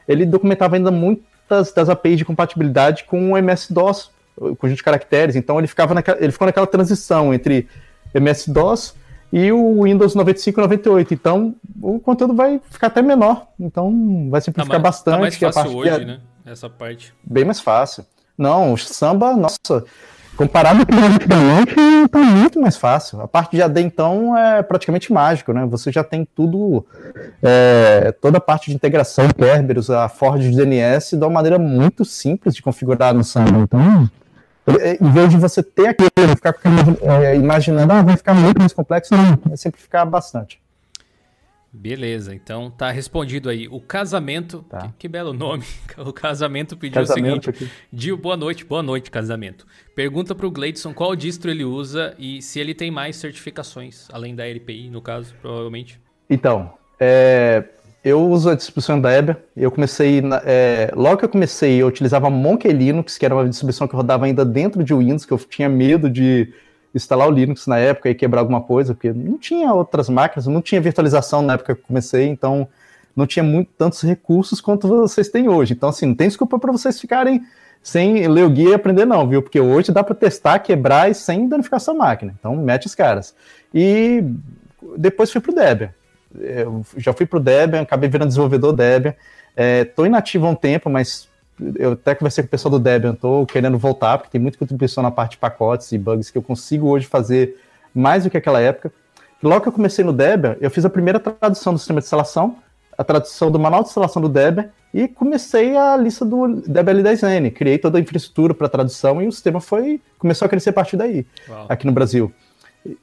ele documentava ainda muitas das APIs de compatibilidade com o MS-DOS, o conjunto de caracteres, então ele, ficava naquela, ele ficou naquela transição entre MS-DOS e o Windows 95 e 98. Então, o conteúdo vai ficar até menor. Então, vai simplificar tá mais, bastante. Tá mais fácil hoje, é... né? Essa parte. Bem mais fácil. Não, o samba, nossa, comparado com o antigamente, tá muito mais fácil. A parte de AD, então, é praticamente mágico, né? Você já tem tudo, é, toda a parte de integração, Kerberos, a Ford de DNS, de uma maneira muito simples de configurar no samba. Então, é, em vez de você ter aquilo, ficar é, imaginando, ah, vai ficar muito mais complexo, não, vai simplificar bastante. Beleza, então tá respondido aí. O casamento, tá. que, que, belo nome. (laughs) O casamento pediu casamento o seguinte: Dio, boa noite, boa noite, casamento. Pergunta pro Gleidson qual distro ele usa e se ele tem mais certificações, além da LPI, no caso, provavelmente. Então, é, eu uso a distribuição Debian. Eu comecei, é, logo que eu comecei, eu utilizava Monkey Linux, que era uma distribuição que rodava ainda dentro de Windows, que eu tinha medo de instalar o Linux na época e quebrar alguma coisa, porque não tinha outras máquinas, não tinha virtualização na época que eu comecei, então não tinha muito tantos recursos quanto vocês têm hoje. Então, assim, não tem desculpa para vocês ficarem sem ler o guia e aprender, não, viu? Porque hoje dá para testar, quebrar e sem danificar sua máquina. Então, mete os caras. E depois fui para o Debian eu já fui para o Debian, acabei virando desenvolvedor Debian. Estou é, inativo há um tempo, mas eu até conversei com o pessoal do Debian, estou querendo voltar, porque tem muita contribuição na parte de pacotes e bugs que eu consigo hoje fazer mais do que aquela época. Logo que eu comecei no Debian, eu fiz a primeira tradução do sistema de instalação, a tradução do manual de instalação do Debian, e comecei a lista do Debian L10N. Criei toda a infraestrutura para tradução e o sistema foi começou a crescer a partir daí, Uau. aqui no Brasil.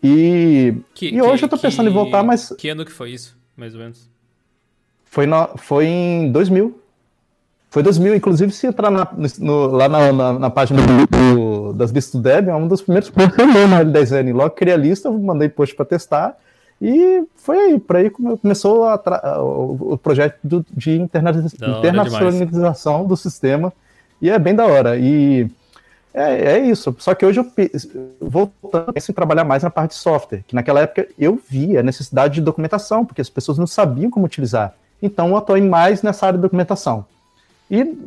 E, que, e hoje que, eu tô pensando que, em voltar, mas. Que ano que foi isso, mais ou menos? Foi, no, foi em 2000. Foi 2000, inclusive, se entrar na, no, lá na, na, na página do, das listas do Debian, é um dos primeiros pontos que eu li na L10N. Logo criei a lista, mandei post para testar, e foi aí, por aí começou a o, o projeto do, de internacionalização do sistema, e é bem da hora. E é, é isso. Só que hoje eu voltando em trabalhar mais na parte de software, que naquela época eu via a necessidade de documentação, porque as pessoas não sabiam como utilizar. Então eu atuei mais nessa área de documentação. E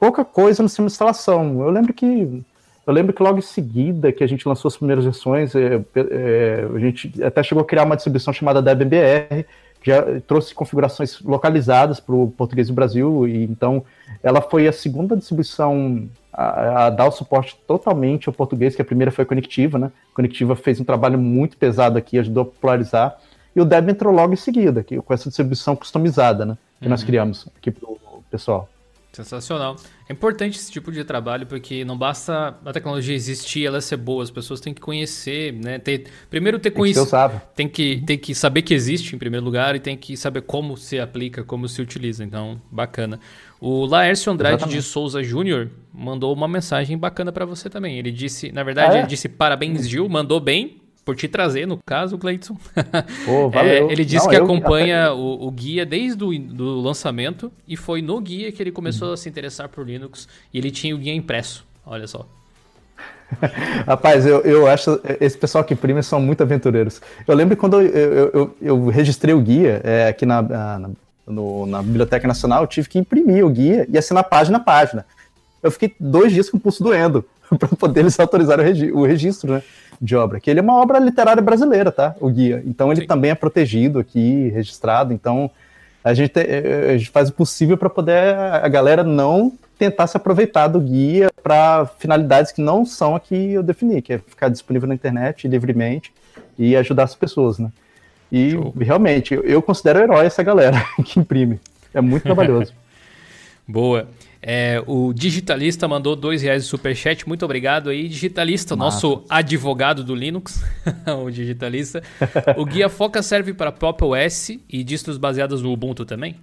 pouca coisa no sistema de instalação. Eu lembro que eu lembro que logo em seguida que a gente lançou as primeiras versões, é, é, a gente até chegou a criar uma distribuição chamada DebMBR, que já trouxe configurações localizadas para o português do Brasil, e então ela foi a segunda distribuição a, a, dar o suporte totalmente ao português, que a primeira foi a Conectiva, né? A Conectiva fez um trabalho muito pesado aqui, ajudou a popularizar, e o Debian entrou logo em seguida, que, com essa distribuição customizada, né? Que uhum. nós criamos aqui para o pessoal. Sensacional. É importante esse tipo de trabalho porque não basta a tecnologia existir, ela ser boa, as pessoas têm que conhecer, né? Ter, primeiro ter conhecimento, tem que tem que saber que existe em primeiro lugar e tem que saber como se aplica, como se utiliza. Então, bacana. O Laércio Andrade Exatamente. de Souza Júnior mandou uma mensagem bacana para você também. Ele disse, na verdade, ah, é? ele disse parabéns Gil, mandou bem, por te trazer, no caso, Cleiton. (laughs) Oh, valeu. É, ele disse Não, que acompanha o, o, guia desde o do lançamento e foi no guia que ele começou uhum. a se interessar por Linux e ele tinha o guia impresso. Olha só. (laughs) Rapaz, eu, eu acho esse pessoal que imprime são muito aventureiros. Eu lembro quando eu, eu, eu, eu registrei o guia é, aqui na, na, no, na Biblioteca Nacional, eu tive que imprimir o guia e assinar página a página. Eu fiquei dois dias com o pulso doendo (laughs) para poder eles autorizarem o, regi o registro né, de obra. Que ele é uma obra literária brasileira, tá? O guia. Então ele Sim. também é protegido aqui, registrado. Então a gente, a gente faz o possível para poder a galera não tentar se aproveitar do guia para finalidades que não são a que eu defini, que é ficar disponível na internet livremente e ajudar as pessoas, né? E Show. realmente, eu considero herói essa galera (laughs) que imprime. É muito trabalhoso. (laughs) Boa. É, o Digitalista mandou dois reais de superchat. Muito obrigado aí, Digitalista, Massa. nosso advogado do Linux, (laughs) o Digitalista. o Guia Foca serve para Pop OS e distros baseados no Ubuntu também?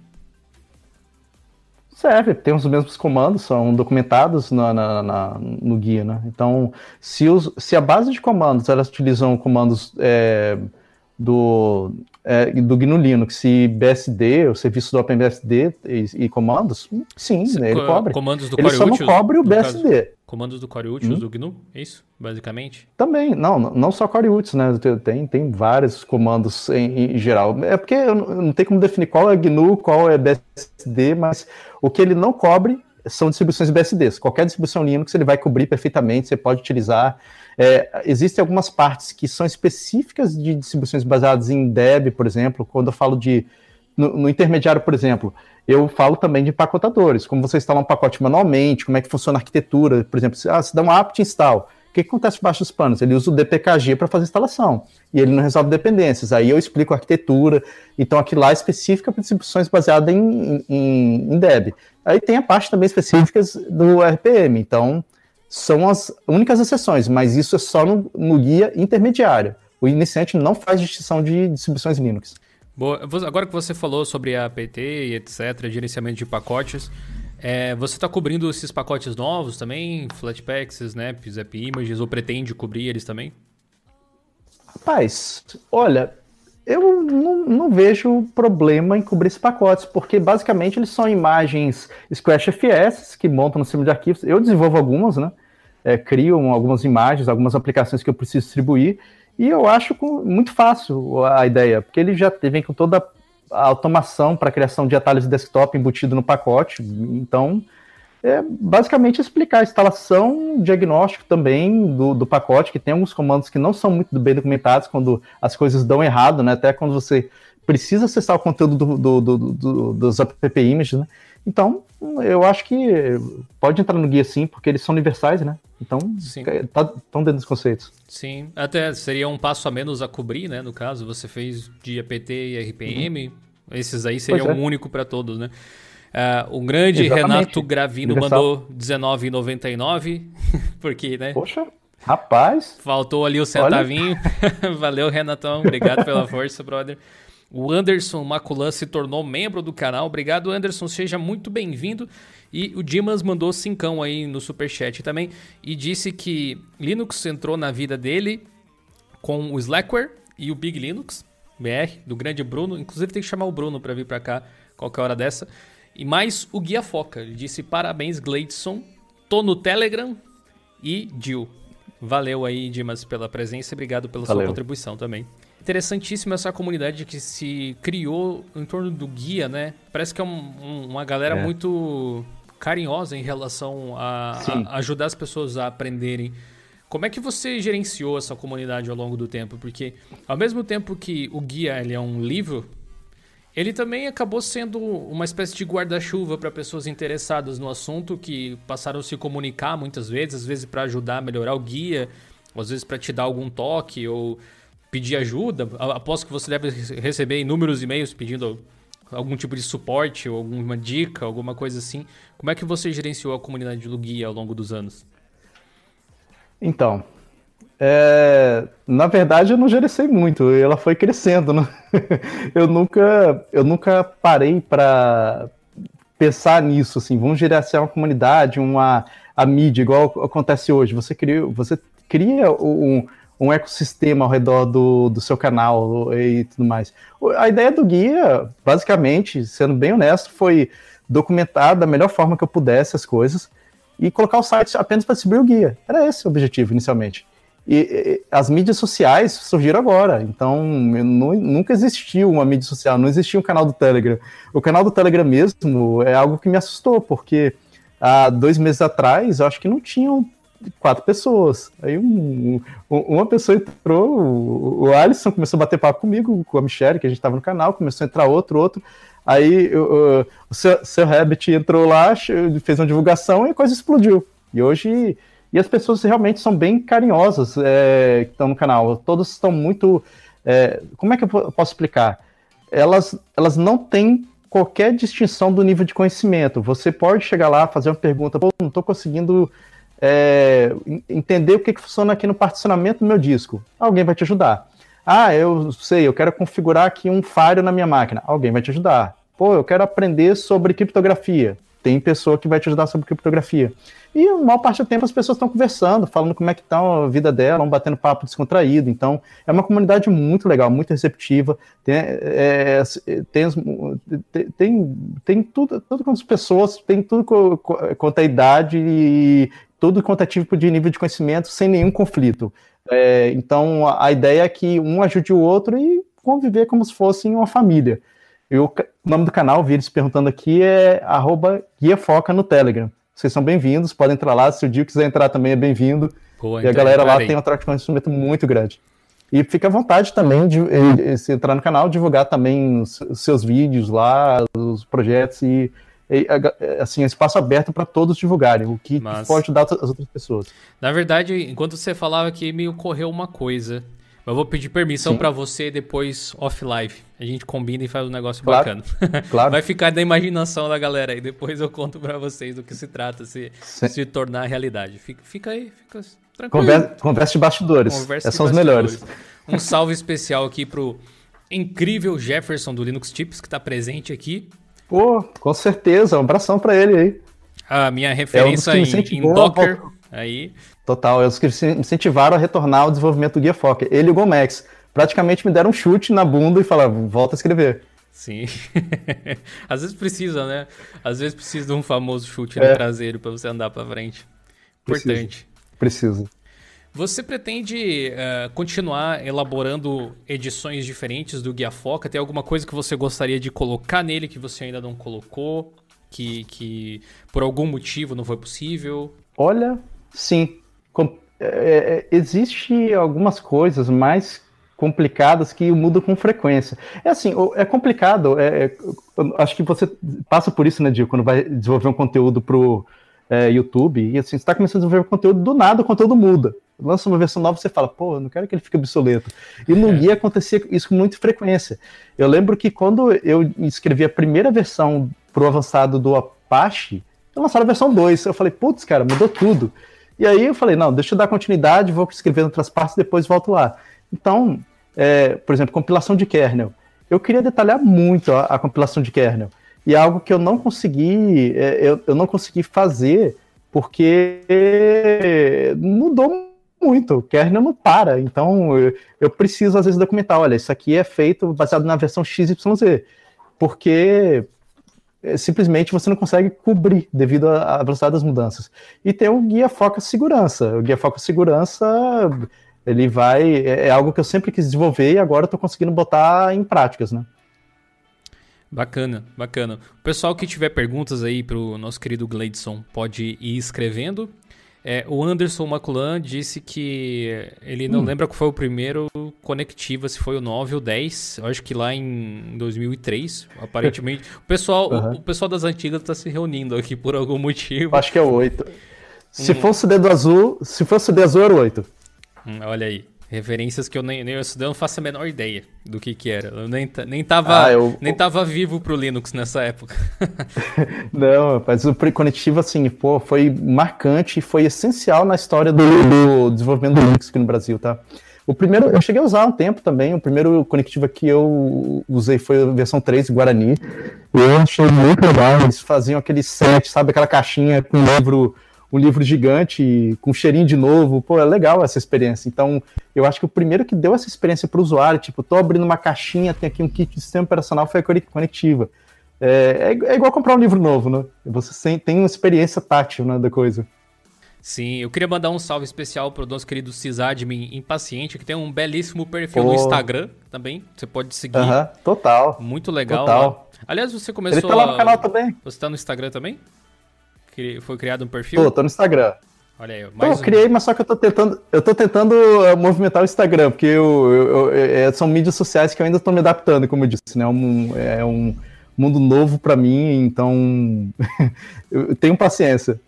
Serve, tem os mesmos comandos, são documentados na, na, na, no guia, né? Então, se, os, se a base de comandos elas utilizam comandos é, do, é, do GNU Linux e BSD, o serviço do OpenBSD e, e comandos, sim, né, ele cobre. Comandos do ele só não cobre o BSD. Caso, comandos do Core Utils hum? do GNU, é isso, basicamente? Também, não, não só Core Utils, né, tem, tem vários comandos em, em geral. É porque eu não, tenho como definir qual é GNU, qual é BSD, mas o que ele não cobre são distribuições BSDs. Qualquer distribuição Linux ele vai cobrir perfeitamente, você pode utilizar. É, existem algumas partes que são específicas de distribuições baseadas em Deb, por exemplo, quando eu falo de. No, no, intermediário, por exemplo, eu falo também de empacotadores, como você instala um pacote manualmente, como é que funciona a arquitetura, por exemplo, se, ah, se dá um apt install, o que, que acontece debaixo dos panos? Ele usa o DPKG para fazer instalação e ele não resolve dependências. Aí eu explico a arquitetura. Então, aqui lá é específica para distribuições baseadas em, em, em Deb. Aí tem a parte também específicas do RPM. Então, são as únicas exceções, mas isso é só no, no guia intermediário. O iniciante não faz distinção de distribuições Linux. Boa. Agora que você falou sobre a APT e etc., gerenciamento de pacotes, é, você está cobrindo esses pacotes novos também? Flatpaks, Snaps, App Images, ou pretende cobrir eles também? Rapaz, olha, eu não, não, vejo problema em cobrir esses pacotes, porque basicamente eles são imagens SquashFS que montam no sistema de arquivos. Eu desenvolvo algumas, né? É, crio algumas imagens, algumas aplicações que eu preciso distribuir, e eu acho muito fácil a ideia, porque ele já vem com toda a automação para criação de atalhos de desktop embutido no pacote. Então, é basicamente explicar a instalação, diagnóstico também do, do pacote, que tem alguns comandos que não são muito bem documentados quando as coisas dão errado, né? Até quando você precisa acessar o conteúdo do, do, do, dos app images, né? Então, eu acho que pode entrar no guia sim, porque eles são universais, né? Então, estão tá, dentro dos conceitos. Sim, até seria um passo a menos a cobrir, né? No caso, você fez de APT e RPM, uhum. esses aí seriam é. um único para todos, né? Uh, o grande Exatamente. Renato Gravino Universal. mandou R$19,99, (laughs) porque, né? Poxa, rapaz. Faltou ali o centavinho. (laughs) Valeu, Renatão. Obrigado pela força, brother. O Anderson Maculan se tornou membro do canal. Obrigado, Anderson. Seja muito bem-vindo. E o Dimas mandou cincão aí no superchat também e disse que Linux entrou na vida dele com o Slackware e o Big Linux BR, do grande Bruno. Inclusive tem que chamar o Bruno para vir para cá qualquer hora dessa. E mais o Guia Foca. Ele disse parabéns, Gleidson. Tô no Telegram e Jill. Valeu aí, Dimas, pela presença e obrigado pela Valeu. sua contribuição também. Interessantíssima essa comunidade que se criou em torno do guia, né? Parece que é um, um, uma galera é. muito carinhosa em relação a, a, ajudar as pessoas a aprenderem. Como é que você gerenciou essa comunidade ao longo do tempo? Porque ao mesmo tempo que o guia ele é um livro, ele também acabou sendo uma espécie de guarda-chuva para pessoas interessadas no assunto que passaram a se comunicar muitas vezes, às vezes para ajudar a melhorar o guia, às vezes para te dar algum toque ou pedir ajuda. Aposto que você deve receber inúmeros e-mails pedindo algum tipo de suporte ou alguma dica, alguma coisa assim. Como é que você gerenciou a comunidade do guia ao longo dos anos? Então, é, na verdade, eu não gerenciei muito, ela foi crescendo. Né? (laughs) eu, nunca, eu nunca parei para pensar nisso, assim, vamos gerenciar uma comunidade, uma a mídia, igual acontece hoje. Você cria, você cria um, um ecossistema ao redor do, do seu canal e tudo mais. A ideia do guia, basicamente, sendo bem honesto, foi documentar da melhor forma que eu pudesse as coisas e colocar o site apenas para distribuir o guia. Era esse o objetivo inicialmente. E, e as mídias sociais surgiram agora, então não, nunca existiu uma mídia social, não existia um canal do Telegram. O canal do Telegram mesmo é algo que me assustou, porque há dois meses atrás eu acho que não tinham quatro pessoas. Aí um, um, uma pessoa entrou, o, o Alisson começou a bater papo comigo, com a Michelle, que a gente estava no canal, começou a entrar outro, outro. Aí o, o seu, seu Rabbit entrou lá, fez uma divulgação e a coisa explodiu. E hoje. E as pessoas realmente são bem carinhosas é, que estão no canal. Todos estão muito. É, como é que eu posso explicar? Elas, elas não têm qualquer distinção do nível de conhecimento. Você pode chegar lá, fazer uma pergunta, pô, não estou conseguindo é, entender o que, que funciona aqui no particionamento do meu disco. Alguém vai te ajudar. Ah, eu sei, eu quero configurar aqui um Fire na minha máquina. Alguém vai te ajudar. Pô, eu quero aprender sobre criptografia. Tem pessoa que vai te ajudar sobre criptografia. E a maior parte do tempo as pessoas estão conversando, falando como é que está a vida dela, um batendo papo descontraído. Então, é uma comunidade muito legal, muito receptiva. Tem, é, tem, tem, tem, tudo, tudo quanto as pessoas, tem tudo quanto a idade e tudo quanto é tipo de nível de conhecimento, sem nenhum conflito. É, então, a ideia é que um ajude o outro e conviver como se fossem uma família. E o nome do canal, vi eles perguntando aqui, é arroba Guia Foca no Telegram. Vocês são bem-vindos, podem entrar lá. Se o Dio quiser entrar também, é bem-vindo. E a galera lá tem uma troca de conhecimento muito grande. E fica à vontade também de, de, de entrar no canal, divulgar também os, seus vídeos lá, os projetos e assim, espaço aberto para todos divulgarem, o que Mas... pode ajudar as outras pessoas. Na verdade, enquanto você falava aqui, me ocorreu uma coisa. Eu vou pedir permissão para você depois off-live. A gente combina e faz um negócio claro, bacana. (laughs) Claro. Vai ficar da imaginação da galera aí. Depois eu conto para vocês do que se trata, se, se tornar realidade. Fica, fica aí, fica tranquilo. Conversa, conversa de bastidores. Conversa Essas são os melhores. Um salve especial aqui pro incrível Jefferson do Linux Tips, que está presente aqui. Pô, com certeza. Um abração para ele aí. A minha referência é um em, em Docker. Aí. Total, é os que incentivaram a retornar ao desenvolvimento do Guia Foca. Ele e o Gomex praticamente me deram um chute na bunda e falaram, volta a escrever. Sim. (laughs) Às vezes precisa, né? Às vezes precisa de um famoso chute é. no traseiro para você andar para frente. Importante. Precisa. Você pretende uh, continuar elaborando edições diferentes do Guia Foca? Tem alguma coisa que você gostaria de colocar nele que você ainda não colocou? Que, que por algum motivo não foi possível? Olha, sim. É, é existe algumas coisas mais complicadas que mudam com frequência. É assim, é complicado. É, é acho que você passa por isso, né, Dio, quando vai desenvolver um conteúdo pro é, YouTube, e assim, você está começando a desenvolver conteúdo, do nada o conteúdo muda. Lança uma versão nova, você fala, pô, eu não quero que ele fique obsoleto. E no é. guia acontecia isso com muita frequência. Eu lembro que quando eu escrevi a primeira versão pro avançado do Apache, eu lançaram a versão 2. Eu falei, putz, cara, mudou tudo. E aí eu falei, não, deixa eu dar continuidade, vou escrever outras partes, depois volto lá. Então, é, por exemplo, compilação de kernel. Eu queria detalhar muito a, a compilação de kernel e é algo que eu não consegui, é, eu, eu não consegui fazer porque mudou muito, o kernel não para, então eu, eu, preciso às vezes documentar, olha, isso aqui é feito baseado na versão XYZ, porque é, simplesmente você não consegue cobrir devido à velocidade das mudanças. E tem o guia foca segurança, o guia foca segurança ele vai, é, é algo que eu sempre quis desenvolver e agora estou conseguindo botar em práticas, né? Bacana, bacana. O pessoal que tiver perguntas aí pro nosso querido Gleidson pode ir escrevendo. É, o Anderson Maculan disse que ele não hum. lembra qual foi o primeiro Conectiva, se foi o 9 ou 10. Eu acho que lá em 2003, aparentemente. (laughs) o, pessoal, uhum. o, o, pessoal das antigas está se reunindo aqui por algum motivo. Acho que é o 8. Se hum. fosse o dedo azul, se fosse o dedo azul era o 8. Hum, olha aí. Referências que eu nem, nem eu não faço a menor ideia do que que era. Eu nem, nem, tava, ah, eu... nem tava vivo pro Linux nessa época. (laughs) não, mas o Conectivo, assim, pô, foi marcante e foi essencial na história do, do, desenvolvimento do Linux aqui no Brasil, tá? O primeiro, eu cheguei a usar um tempo também, o primeiro conectivo que eu usei foi a versão 3 Guarani. Eu achei muito legal, eles faziam aquele set, sabe, aquela caixinha com um livro um livro gigante com cheirinho de novo. Pô, é legal essa experiência. Então, eu acho que o primeiro que deu essa experiência para o usuário, tipo, tô abrindo uma caixinha, tem aqui um kit de sistema operacional, foi a Conectiva. É, é, é igual comprar um livro novo, né? Você tem uma experiência tátil né, da coisa. Sim, eu queria mandar um salve especial para o nosso querido Cisadmin Impaciente, que tem um belíssimo perfil Pô. no Instagram também. Você pode seguir. Uh -huh, total. Muito legal. Total. Aliás, você começou. Ele tá lá no canal também. Você está no Instagram também? Foi criado um perfil? Tô, tô no Instagram. Olha aí, mais Pô, um... criei, mas só que eu tô tentando, eu tô tentando eh, movimentar o Instagram, porque eu, eu, eu, é, são mídias sociais que eu ainda tô me adaptando, como eu disse, né? É um, é um mundo novo para mim, então (laughs) eu tenho paciência.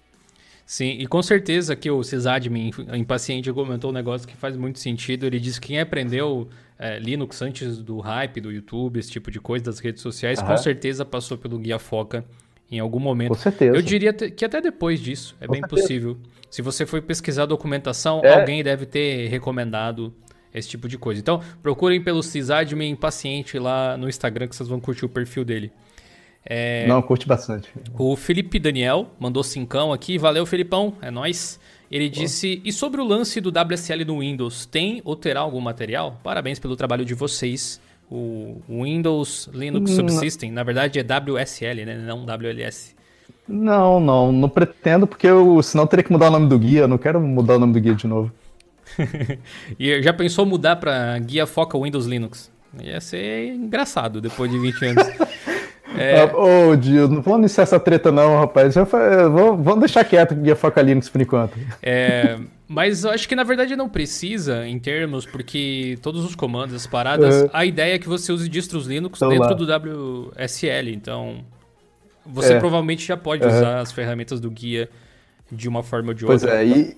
Sim, e com certeza que o Sysadmin impaciente comentou um negócio que faz muito sentido. Ele disse que quem aprendeu é, Linux antes do hype do YouTube, esse tipo de coisa, das redes sociais, com certeza passou pelo Guia Foca em algum momento. Com certeza. Eu diria que até depois disso, é com bem certeza. possível. Se você foi pesquisar documentação, é. alguém deve ter recomendado esse tipo de coisa. Então, procurem pelo Sysadmin Impaciente lá no Instagram que vocês vão curtir o perfil dele. É... Não, curte bastante. O Felipe Daniel mandou cincão aqui. Valeu, Felipão. É nós. Ele disse: E sobre o lance do WSL no Windows, tem ou terá algum material? Parabéns pelo trabalho de vocês. O Windows Linux Subsystem, na verdade é WSL, né? Não WLS. Não, não, não pretendo, porque eu senão teria que mudar o nome do guia. Eu não quero mudar o nome do guia de novo. (laughs) e já pensou mudar para guia Foca Windows Linux? Ia ser engraçado depois de 20 anos. (laughs) É... Ô, Dio, não vamos iniciar essa treta não, rapaz. Eu, vou, vamos deixar quieto que ia focar Linux por enquanto. É, mas eu acho que na verdade não precisa em termos, porque todos os comandos, as paradas, é. a ideia é que você use distros Linux então, dentro lá. do WSL. Então, você é. provavelmente já pode usar as ferramentas do guia de uma forma ou de outra. Pois é, e,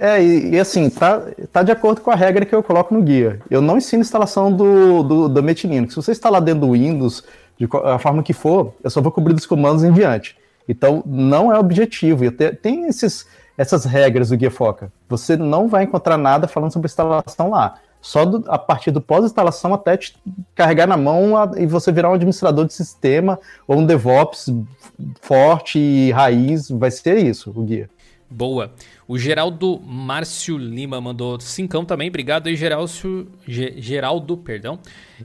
é, e, assim, tá, tá de acordo com a regra que eu coloco no guia. Eu não ensino instalação do, do, do Linux. Se você instalar dentro do Windows de a forma que for, eu só vou cobrir dos comandos em diante. Então, não é objetivo. E tem esses, essas regras do Guia Foca. Você não vai encontrar nada falando sobre instalação lá. Só do, a partir do pós-instalação até te carregar na mão a, e você virar um administrador de sistema ou um DevOps forte e raiz. Vai ser isso, o guia. Boa. O Geraldo Márcio Lima mandou cincão também. Obrigado aí, Geraldo, Geraldo, perdão.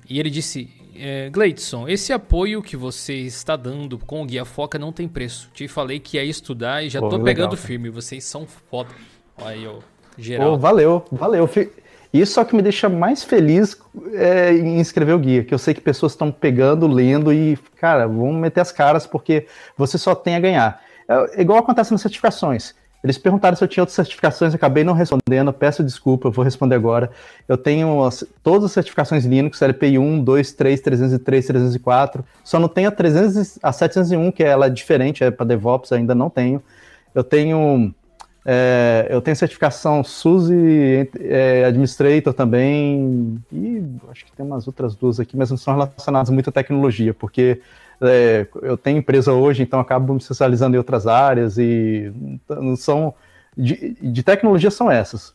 E ele disse: é, Gleidson, esse apoio que você está dando com o Guia Foca não tem preço. Te falei que ia estudar e já Pô, tô legal, pegando cara. firme. Vocês são foda. Olha aí, ó. Geral. Pô, valeu, valeu. Isso só que me deixa mais feliz é, em escrever o guia, que eu sei que pessoas estão pegando, lendo e, cara, vamos meter as caras porque você só tem a ganhar. É, igual acontece nas certificações. Eles perguntaram se eu tinha outras certificações, acabei não respondendo, peço desculpa, vou responder agora. Eu tenho as, todas as certificações Linux, LPI 1, 2, 3, 303, 304, só não tenho a, 300, a 701, que ela é diferente, é para DevOps, ainda não tenho. Eu tenho é, eu tenho certificação SUSE é, Administrator também, e acho que tem umas outras duas aqui, mas não são relacionadas muito à tecnologia, porque é, eu tenho empresa hoje, então acabo me especializando em outras áreas e não são de, de tecnologia são essas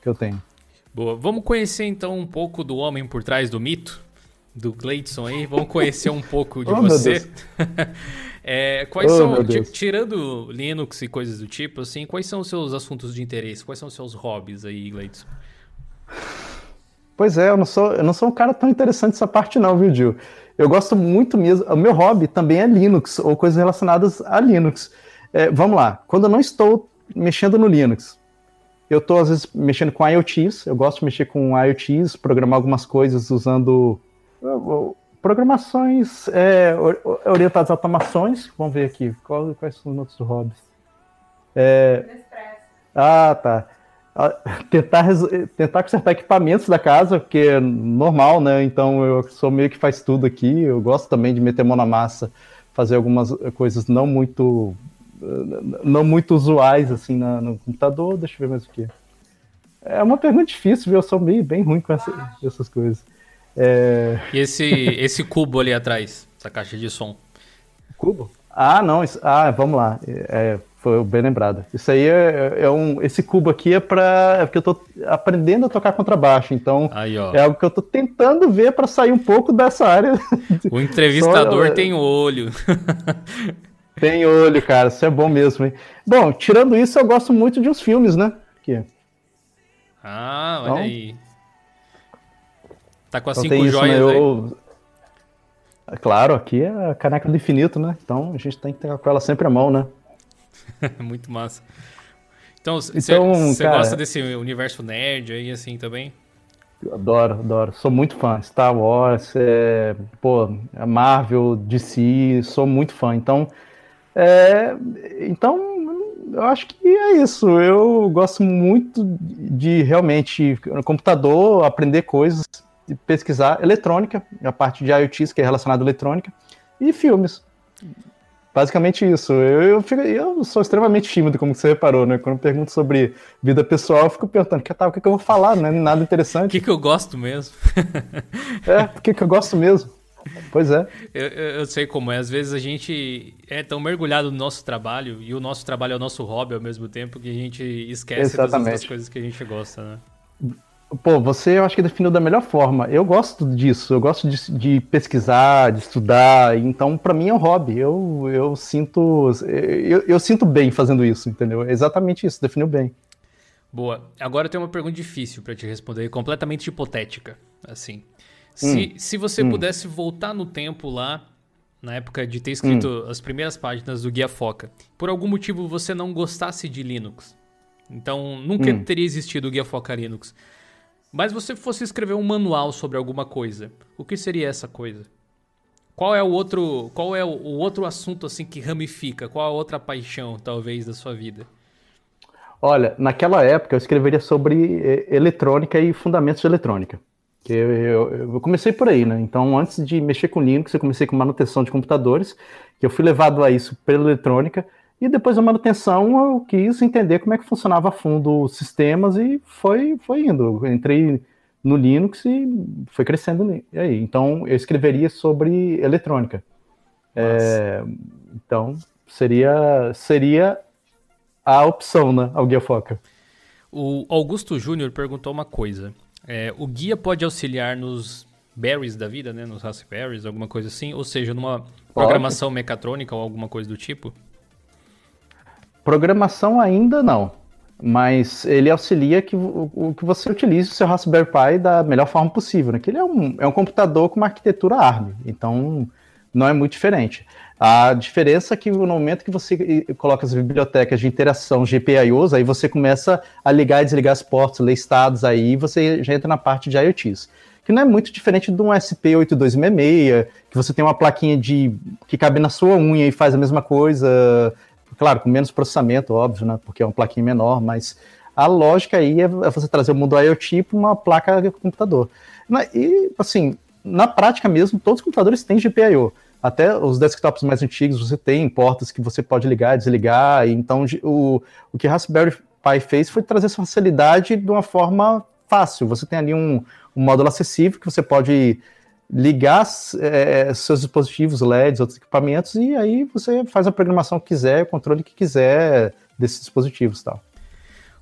que eu tenho. Boa, vamos conhecer então um pouco do homem por trás do mito do Gleidson aí. Vamos conhecer um pouco de (laughs) oh, você. (laughs) é, quais oh, são, tirando Linux e coisas do tipo, assim, quais são os seus assuntos de interesse? Quais são os seus hobbies aí, Gleidson? Pois é, eu não sou, eu não sou um cara tão interessante nessa parte não, viu, Gil? Eu gosto muito mesmo. O meu hobby também é Linux ou coisas relacionadas a Linux. É, vamos lá. Quando eu não estou mexendo no Linux, eu estou às vezes mexendo com IoTs. Eu gosto de mexer com IoTs, programar algumas coisas usando programações é, orientadas a automações. Vamos ver aqui. Qual, quais são os outros hobbies? É... Ah, tá tentar, tentar consertar equipamentos da casa, porque é normal, né? Então eu sou meio que faz tudo aqui. Eu gosto também de meter mão na massa, fazer algumas coisas não muito não muito usuais assim na, no computador. Deixa eu ver mais o que. É uma pergunta difícil, viu? Eu sou meio bem ruim com essa, essas coisas. É... E esse, (laughs) esse cubo ali atrás, essa caixa de som? Cubo? Ah, não. Isso, ah, vamos lá. É, foi bem lembrado. Isso aí é, é, um. Esse cubo aqui é para. É porque eu tô aprendendo a tocar contrabaixo. Então aí, é algo que eu tô tentando ver para sair um pouco dessa área. O entrevistador Só, tem olho. (laughs) Tem olho, cara. Isso é bom mesmo, hein? Bom, tirando isso, eu gosto muito de uns filmes, né? Aqui. Ah, olha então, aí. Tá com as então cinco joias isso, né? eu... É claro, aqui é a caneca do infinito, né? Então a gente tem que ter com ela sempre à mão, né? (laughs) muito massa. Então, você então, gosta desse universo nerd aí, assim, também? Adoro, adoro. Sou muito fã. Star Wars, é, pô, Marvel, DC, sou muito fã. Então, é, então, eu acho que é isso. Eu gosto muito de realmente no computador aprender coisas, pesquisar eletrônica, a parte de IoT que é relacionada à eletrônica, e filmes. Basicamente isso. Eu, eu, fico, eu, sou extremamente tímido, como você reparou, né? Quando eu pergunto sobre vida pessoal, eu fico perguntando, que, tá, o que, que eu vou falar, né? Nada interessante. O que, que eu gosto mesmo? é, o que, que eu gosto mesmo? Pois é. Eu, eu, sei como é. Às vezes a gente é tão mergulhado no nosso trabalho, e o nosso trabalho é o nosso hobby ao mesmo tempo, que a gente esquece Exatamente. das coisas que a gente gosta, né? Pô, você eu acho que definiu da melhor forma. Eu gosto disso, eu gosto de, de pesquisar, de estudar, então para mim é um hobby. Eu, eu sinto eu, eu, sinto bem fazendo isso, entendeu? É exatamente isso, definiu bem. Boa. Agora eu tenho uma pergunta difícil para te responder, completamente hipotética, assim. Se, hum. se você hum. pudesse voltar no tempo lá, na época de ter escrito hum. as primeiras páginas do Guia Foca, por algum motivo você não gostasse de Linux, então nunca hum. teria existido o Guia Foca Linux. Mas você fosse escrever um manual sobre alguma coisa, o que seria essa coisa? Qual é o outro, qual é o outro assunto assim que ramifica? Qual a outra paixão talvez da sua vida? Olha, naquela época eu escreveria sobre eh, eletrônica e fundamentos de eletrônica. Eu, eu, eu, comecei por aí, né? Então, antes de mexer com Linux, eu comecei com manutenção de computadores, que eu fui levado a isso pela eletrônica, e depois da manutenção eu quis entender como é que funcionava a fundo os sistemas e foi, foi indo. Eu entrei no Linux e foi crescendo aí. Então eu escreveria sobre eletrônica. É, então seria seria a opção, né? Ao Guia Foca. O Augusto Júnior perguntou uma coisa. É, o guia pode auxiliar nos berries da vida, né? Nos raspberries, alguma coisa assim? Ou seja, numa programação mecatrônica ou alguma coisa do tipo? Programação ainda não, mas ele auxilia que, o, que você utilize o seu Raspberry Pi da melhor forma possível. Né? Que ele é um, é um computador com uma arquitetura ARM, então não é muito diferente. A diferença é que no momento que você coloca as bibliotecas de interação GPIOs, aí você começa a ligar e desligar as portas, ler estados, aí você já entra na parte de IoTs. Que não é muito diferente de um SP8266, que você tem uma plaquinha de que cabe na sua unha e faz a mesma coisa, Claro, com menos processamento, óbvio, né? Porque é uma plaquinha menor, mas a lógica aí é, é você trazer o mundo IoT para uma placa de computador. E, assim, na prática mesmo, todos os computadores têm GPIO. Até os desktops mais antigos você tem portas que você pode ligar desligar. Então, o, o que Raspberry Pi fez foi trazer essa facilidade de uma forma fácil. Você tem ali um, um módulo acessível que você pode ligar é, seus dispositivos LEDs, outros equipamentos, e aí você faz a programação que quiser, o controle que quiser desses dispositivos tal.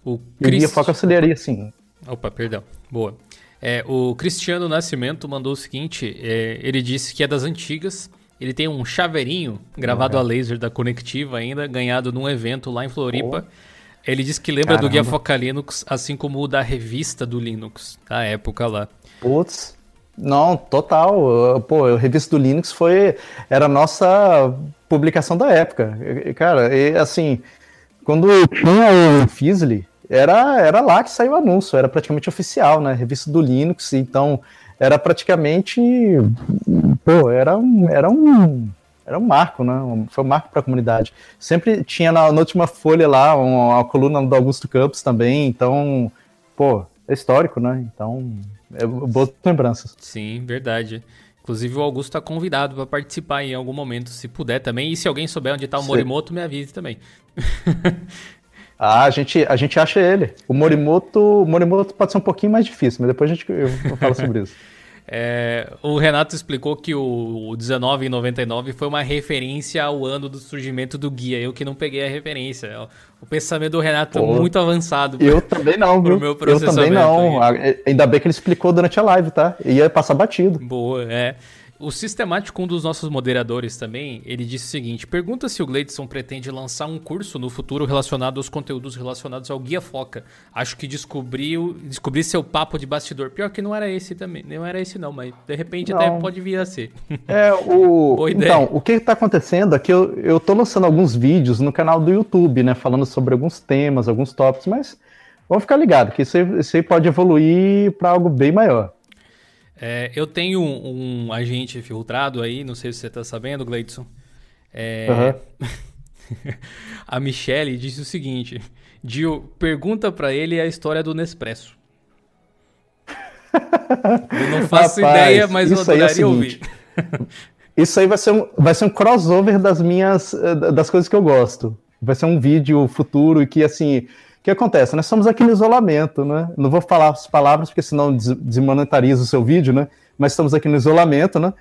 O Christ... E Foca aceleraria sim. Opa, perdão. Boa. É, o Cristiano Nascimento mandou o seguinte: é, ele disse que é das antigas. Ele tem um chaveirinho gravado uhum. a laser da Conectiva ainda, ganhado num evento lá em Floripa. Oh. Ele disse que lembra Caramba. do Guia Foca Linux, assim como o da revista do Linux, da época lá. Putz, não, total. Pô, a revista do Linux foi era a nossa publicação da época. Cara, e, assim, quando tinha o Fizzly, era, era lá que saiu o anúncio, era praticamente oficial, né? Revista do Linux, então era praticamente. Pô, era, era um. Era um marco, né? Foi um marco para a comunidade. Sempre tinha na, na, última folha lá uma, uma coluna do Augusto Campos também, então, pô, é histórico, né? Então, é boas lembranças. Sim, verdade. Inclusive o Augusto está convidado para participar em algum momento, se puder também. E se alguém souber onde está o Morimoto, me avise também. (laughs) ah, a gente, a gente acha ele. O Morimoto, o Morimoto pode ser um pouquinho mais difícil, mas depois a gente eu falo sobre isso. (laughs) É, o Renato explicou que o, o 1999 foi uma referência ao ano do surgimento do guia. Eu que não peguei a referência. O pensamento do Renato é Pô, muito avançado. Eu também não, viu? Meu eu também não. Ainda bem que ele explicou durante a live, tá? Ia passar batido. Boa, é. O Sistemático, um dos nossos moderadores também, ele disse o seguinte: pergunta se o Gleidson pretende lançar um curso no futuro relacionado aos conteúdos relacionados ao Guia Foca. Acho que descobriu, descobri seu papo de bastidor. Pior que não era esse também, não era esse não, mas de repente não. até pode vir a ser. (laughs) É, o... então, o que está acontecendo é que eu, eu tô lançando alguns vídeos no canal do YouTube, né, falando sobre alguns temas, alguns tópicos, mas vamos ficar ligado que isso aí, isso aí pode evoluir para algo bem maior. É, eu tenho um, um, agente filtrado aí, não sei se você está sabendo, Gleidson. É, uhum. (laughs) a Michelle disse o seguinte: Dio, pergunta para ele a história do Nespresso. eu não (laughs) faço Rapaz, ideia, mas eu é adoraria é ouvir. isso aí vai ser, um, vai ser um crossover das minhas eh, das coisas que eu gosto. Vai ser um vídeo futuro e que assim que acontece? Nós estamos aqui no isolamento, né? Não vou falar as palavras, porque senão desmonetariza o seu vídeo, né? Mas estamos aqui no isolamento, né?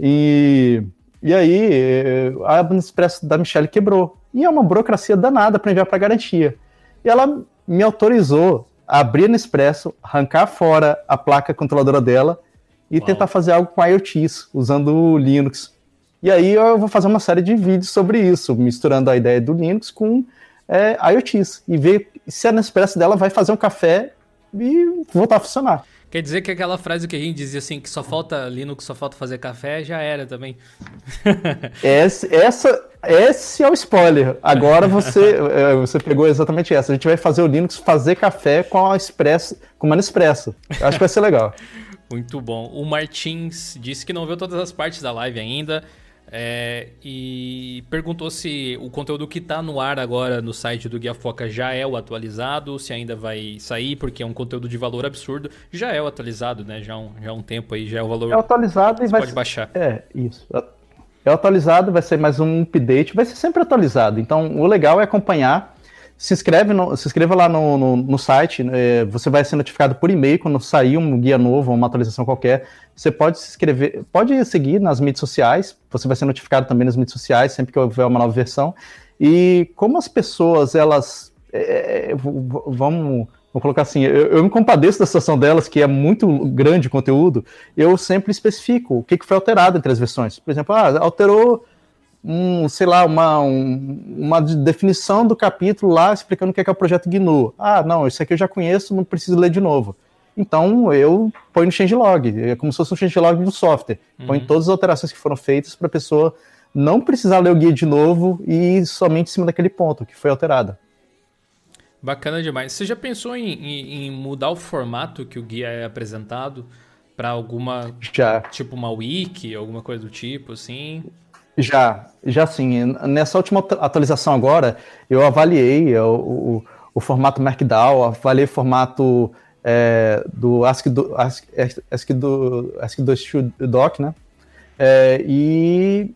E, e aí, a Expresso da Michelle quebrou. E é uma burocracia danada para enviar para garantia. E ela me autorizou a abrir no Expresso, arrancar fora a placa controladora dela e Uau. tentar fazer algo com IoTs, usando o Linux. E aí eu vou fazer uma série de vídeos sobre isso, misturando a ideia do Linux com é, IoTs e ver se a Nespresso dela vai fazer um café e voltar a funcionar. Quer dizer que aquela frase que a gente dizia assim, que só falta Linux, só falta fazer café, já era também. (laughs) esse, essa, esse é o spoiler. Agora você, (laughs) é, você pegou exatamente essa. A gente vai fazer o Linux fazer café com a Expresso, com uma Nespresso. Acho que vai ser legal. (laughs) Muito bom. O Martins disse que não viu todas as partes da live ainda. É, e perguntou se o conteúdo que está no ar agora no site do Guia Foca já é o atualizado, se ainda vai sair, porque é um conteúdo de valor absurdo. Já é o atualizado, né? Já há um, já um tempo aí, já é o valor. É atualizado e vai pode ser... baixar. É, isso. É atualizado, vai ser mais um update, vai ser sempre atualizado. Então, o legal é acompanhar se inscreve, no, se inscreva lá no, no, no site, é, você vai ser notificado por e-mail quando sair um guia novo, uma atualização qualquer. Você pode se inscrever, pode seguir nas mídias sociais, você vai ser notificado também nas mídias sociais sempre que houver uma nova versão. E como as pessoas, elas. É, é vamos, vamos colocar assim, eu, eu, me compadeço da situação delas, que é muito grande o conteúdo, eu sempre especifico o que, que foi alterado entre as versões. Por exemplo, ah, alterou um, sei lá, uma, um, uma definição do capítulo lá explicando o que é, que é o projeto GNU. Ah, não, isso aqui eu já conheço, não preciso ler de novo. Então eu ponho no changelog, é como se fosse um changelog do software. Uhum. Põe todas as alterações que foram feitas para a pessoa não precisar ler o guia de novo e somente em cima daquele ponto que foi alterado. Bacana demais. Você já pensou em, em, em mudar o formato que o guia é apresentado para alguma. Já. Tipo uma wiki, alguma coisa do tipo, assim? Já, já sim. Nessa última atualização agora, eu avaliei o, o, o formato Markdown, avaliei o formato é, do ASCII do, ASCII, do, do Doc, né? É, e,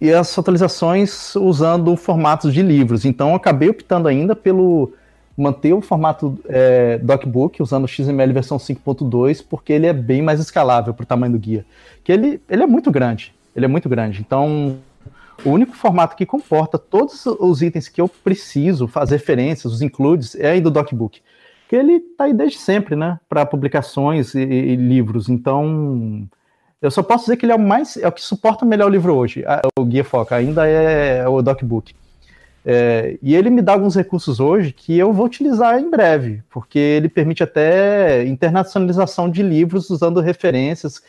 e as atualizações usando formatos de livros. Então, acabei optando ainda pelo manter o formato é, DocBook usando XML versão 5.2, porque ele é bem mais escalável para o tamanho do guia. Que ele, ele é muito grande ele é muito grande. Então, o único formato que comporta todos os itens que eu preciso fazer referências, os includes, é aí do DocBook. Que ele está aí desde sempre, né? Para publicações e, e, livros. Então, eu só posso dizer que ele é o mais. é o que suporta melhor o livro hoje. O Guia Foca ainda é o DocBook. É, e ele me dá alguns recursos hoje que eu vou utilizar em breve, porque ele permite até internacionalização de livros usando referências,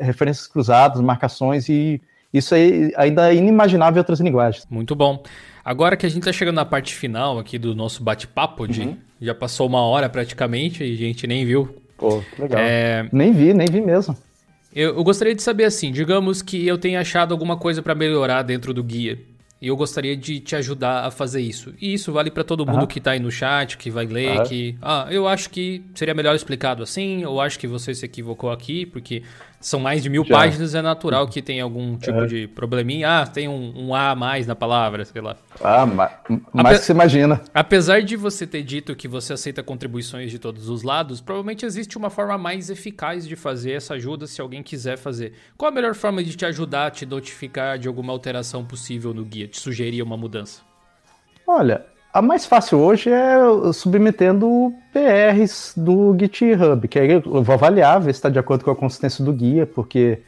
referências cruzadas, marcações, e isso aí ainda é inimaginável em outras linguagens. Muito bom. Agora que a gente está chegando na parte final aqui do nosso bate-papo, uhum. já passou uma hora praticamente e a gente nem viu. Pô, legal. É... Nem vi, nem vi mesmo. Eu, eu gostaria de saber assim, digamos que eu tenha achado alguma coisa para melhorar dentro do guia. E eu gostaria de te ajudar a fazer isso. E isso vale para todo mundo uhum. que está aí no chat, que vai ler, uhum. que. Ah, eu acho que seria melhor explicado assim, ou acho que você se equivocou aqui, porque são mais de mil Já. páginas, é natural que tenha algum tipo é. de probleminha. Ah, tem um, um, A a mais na palavra, sei lá. Ah, mais, mais que você imagina. Apesar de você ter dito que você aceita contribuições de todos os lados, provavelmente existe uma forma mais eficaz de fazer essa ajuda se alguém quiser fazer. Qual a melhor forma de te ajudar, te notificar de alguma alteração possível no guia, te sugerir uma mudança? Olha, a mais fácil hoje é submetendo PRs do GitHub, que aí eu vou avaliar, ver se está de acordo com a consistência do guia, porque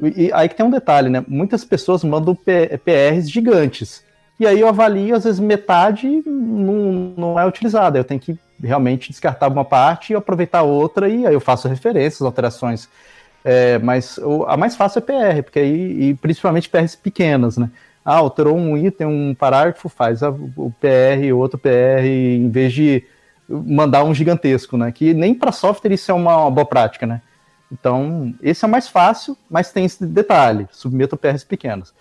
e aí que tem um detalhe, né? Muitas pessoas mandam PRs gigantes. E aí eu avalio, às vezes, metade não, não é utilizada. Eu tenho que realmente descartar uma parte e aproveitar outra, e aí eu faço referências, alterações. É, mas o, a mais fácil é PR, porque aí, e principalmente PRs pequenas, né? Ah, alterou um item, um parágrafo, faz a, o PR, outro PR, em vez de mandar um gigantesco, né? Que nem para software isso é uma, uma, boa prática, né? Então, esse é mais fácil, mas tem esse detalhe, submeta PRs pequenos.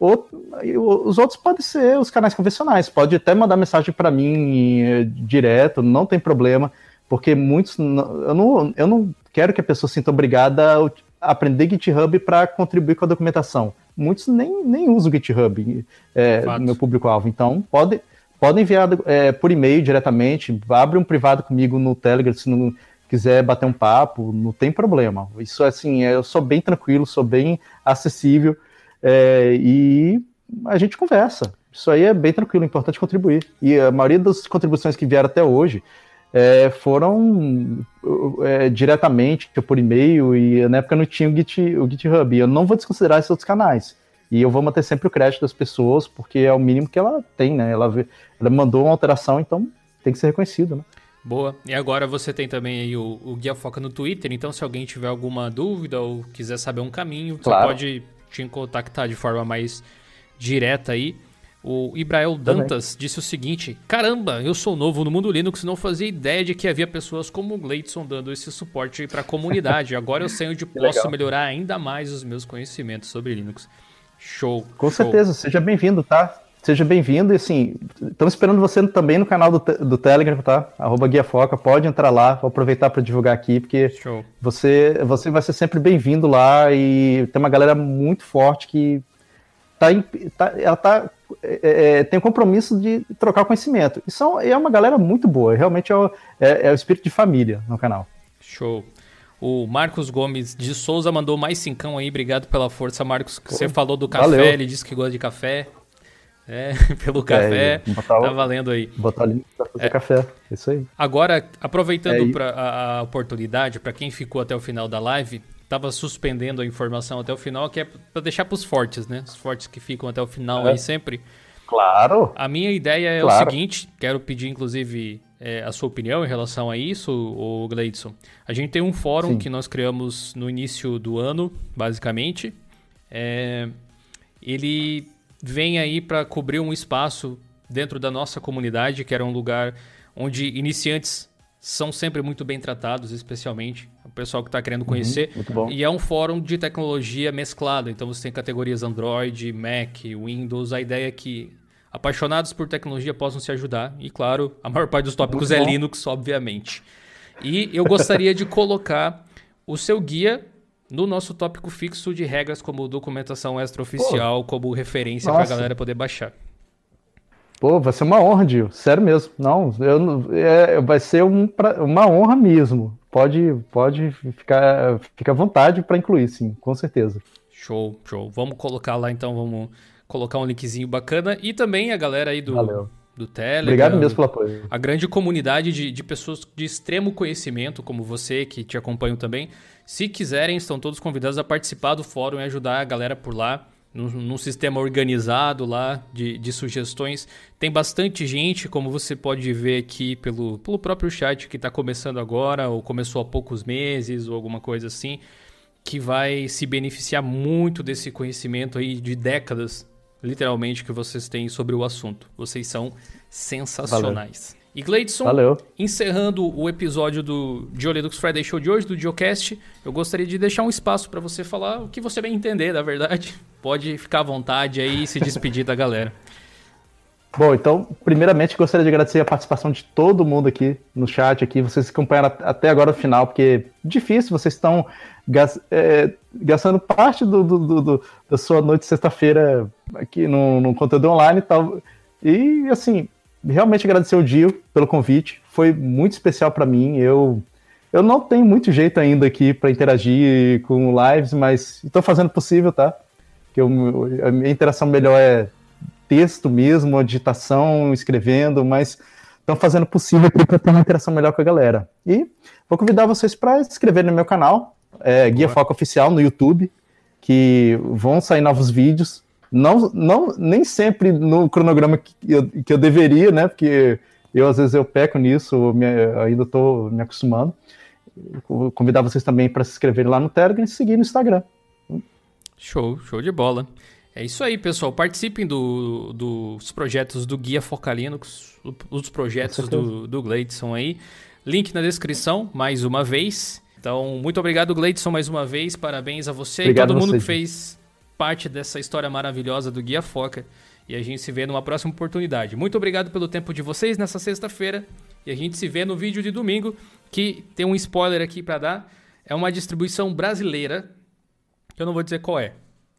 os outros podem ser os canais convencionais, pode até mandar mensagem para mim eh, direto, não tem problema, porque muitos, eu não, eu não quero que a pessoa sinta obrigada a aprender GitHub para contribuir com a documentação. Muitos nem, nem usam o GitHub é, no meu público-alvo, então pode, pode enviar é, por e-mail diretamente, abre um privado comigo no Telegram se não quiser bater um papo, não tem problema. Isso assim, eu sou bem tranquilo, sou bem acessível é, e a gente conversa. Isso aí é bem tranquilo, é importante contribuir. E a maioria das contribuições que vieram até hoje é, foram é, diretamente por e-mail e na época não tinha o, Git, o GitHub. Eu não vou desconsiderar esses outros canais. E eu vou manter sempre o crédito das pessoas, porque é o mínimo que ela tem, né? Ela, ela mandou uma alteração, então tem que ser reconhecido, né? Boa. E agora você tem também aí o, o Guia Foca no Twitter, então se alguém tiver alguma dúvida ou quiser saber um caminho, claro. você pode te contactar de forma mais direta aí. O Ibrael Dantas disse o seguinte: Caramba, eu sou novo no mundo Linux, não fazia ideia de que havia pessoas como o Gleidson dando esse suporte para a comunidade. Agora eu (laughs) sei onde posso legal. melhorar ainda mais os meus conhecimentos sobre Linux. Show. Com show. certeza, seja bem-vindo, tá? Seja bem-vindo e assim, estamos esperando você também no canal do, do Telegram, tá? Arroba Guia Foca, pode entrar lá, vou aproveitar para divulgar aqui, porque Show. você você vai ser sempre bem-vindo lá e tem uma galera muito forte que tá, tá ela tá, é, é, tem o compromisso de trocar conhecimento. E são, é uma galera muito boa, realmente é o, é, é o espírito de família no canal. Show. O Marcos Gomes de Souza mandou mais cincão aí. Obrigado pela força, Marcos. Pô, você falou do café, valeu. ele disse que gosta de café. É, (laughs) pelo é, café. tá valendo aí. Botar ali pra fazer é. café. Isso aí. Agora, aproveitando é a, a oportunidade, para quem ficou até o final da live, tava suspendendo a informação até o final, que é para deixar para os fortes, né? Os fortes que ficam até o final é. aí sempre. Claro. A minha ideia é claro. o seguinte, quero pedir inclusive é, a sua opinião em relação a isso, o Gleidson. A gente tem um fórum Sim. que nós criamos no início do ano, basicamente. É, ele vem aí para cobrir um espaço dentro da nossa comunidade, que era um lugar onde iniciantes são sempre muito bem tratados, especialmente o pessoal que está querendo uhum, conhecer. Uhum, e é um fórum de tecnologia mesclado, então você tem categorias Android, Mac, Windows. A ideia é que apaixonados por tecnologia possam se ajudar. E claro, a maior parte dos tópicos muito é bom. Linux, obviamente. E eu gostaria de colocar o seu guia no nosso tópico fixo de regras como documentação extraoficial, como referência para a galera poder baixar. Pô, vai ser uma honra, Dio. Sério mesmo. Não, eu, é, vai ser um, pra, uma honra mesmo. Pode, pode ficar, fica à vontade para incluir, sim, com certeza. Show, show. Vamos colocar lá então, vamos colocar um linkzinho bacana. E também a galera aí do, Valeu. do Telegram. Obrigado mesmo pelo apoio. A grande comunidade de, de pessoas de extremo conhecimento, como você, que te acompanham também. Se quiserem, estão todos convidados a participar do fórum e ajudar a galera por lá, num, num sistema organizado lá de, de, sugestões. Tem bastante gente, como você pode ver aqui pelo, pelo próprio chat, que está começando agora, ou começou há poucos meses, ou alguma coisa assim, que vai se beneficiar muito desse conhecimento aí de décadas, literalmente, que vocês têm sobre o assunto. Vocês são sensacionais. Valeu. E Gleidson, Valeu. encerrando o episódio do Linux Friday Show de hoje, do Geocast, eu gostaria de deixar um espaço para você falar o que você bem entender, na verdade. (laughs) Pode ficar à vontade aí e se despedir da galera. Bom, então, primeiramente gostaria de agradecer a participação de todo mundo aqui no chat, aqui, vocês acompanharam até agora o final, porque é difícil, vocês estão é, gastando parte do, do, do, da sua noite sexta-feira aqui no, no conteúdo online e tal. E, assim, realmente agradecer o Dio pelo convite. Foi muito especial para mim. Eu eu não tenho muito jeito ainda aqui para interagir com lives, mas estou fazendo o possível, tá? Que eu, a minha interação melhor é texto mesmo, digitação, escrevendo, mas estão fazendo o possível aqui para ter uma interação melhor com a galera. E vou convidar vocês para se inscrever no meu canal, é, Guia Foco Oficial no YouTube. que vão sair novos vídeos. Não, não, nem sempre no cronograma que eu, que eu deveria, né? Porque eu às vezes eu peco nisso, me, ainda estou me acostumando. Vou convidar vocês também para se inscreverem lá no Telegram e seguir no Instagram. Show, show de bola. É isso aí, pessoal. Participem do, dos projetos do Guia Focalino, os projetos do, do Gleidson aí. Link na descrição, mais uma vez. Então, muito obrigado, Gleidson, mais uma vez. Parabéns a você obrigado e todo mundo que fez parte dessa história maravilhosa do Guia Foca. E a gente se vê numa próxima oportunidade. Muito obrigado pelo tempo de vocês nessa sexta-feira. E a gente se vê no vídeo de domingo, que tem um spoiler aqui para dar. É uma distribuição brasileira, que eu não vou dizer qual é.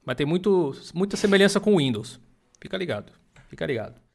Mas tem muito, muita semelhança com o Windows. Fica ligado. Fica ligado.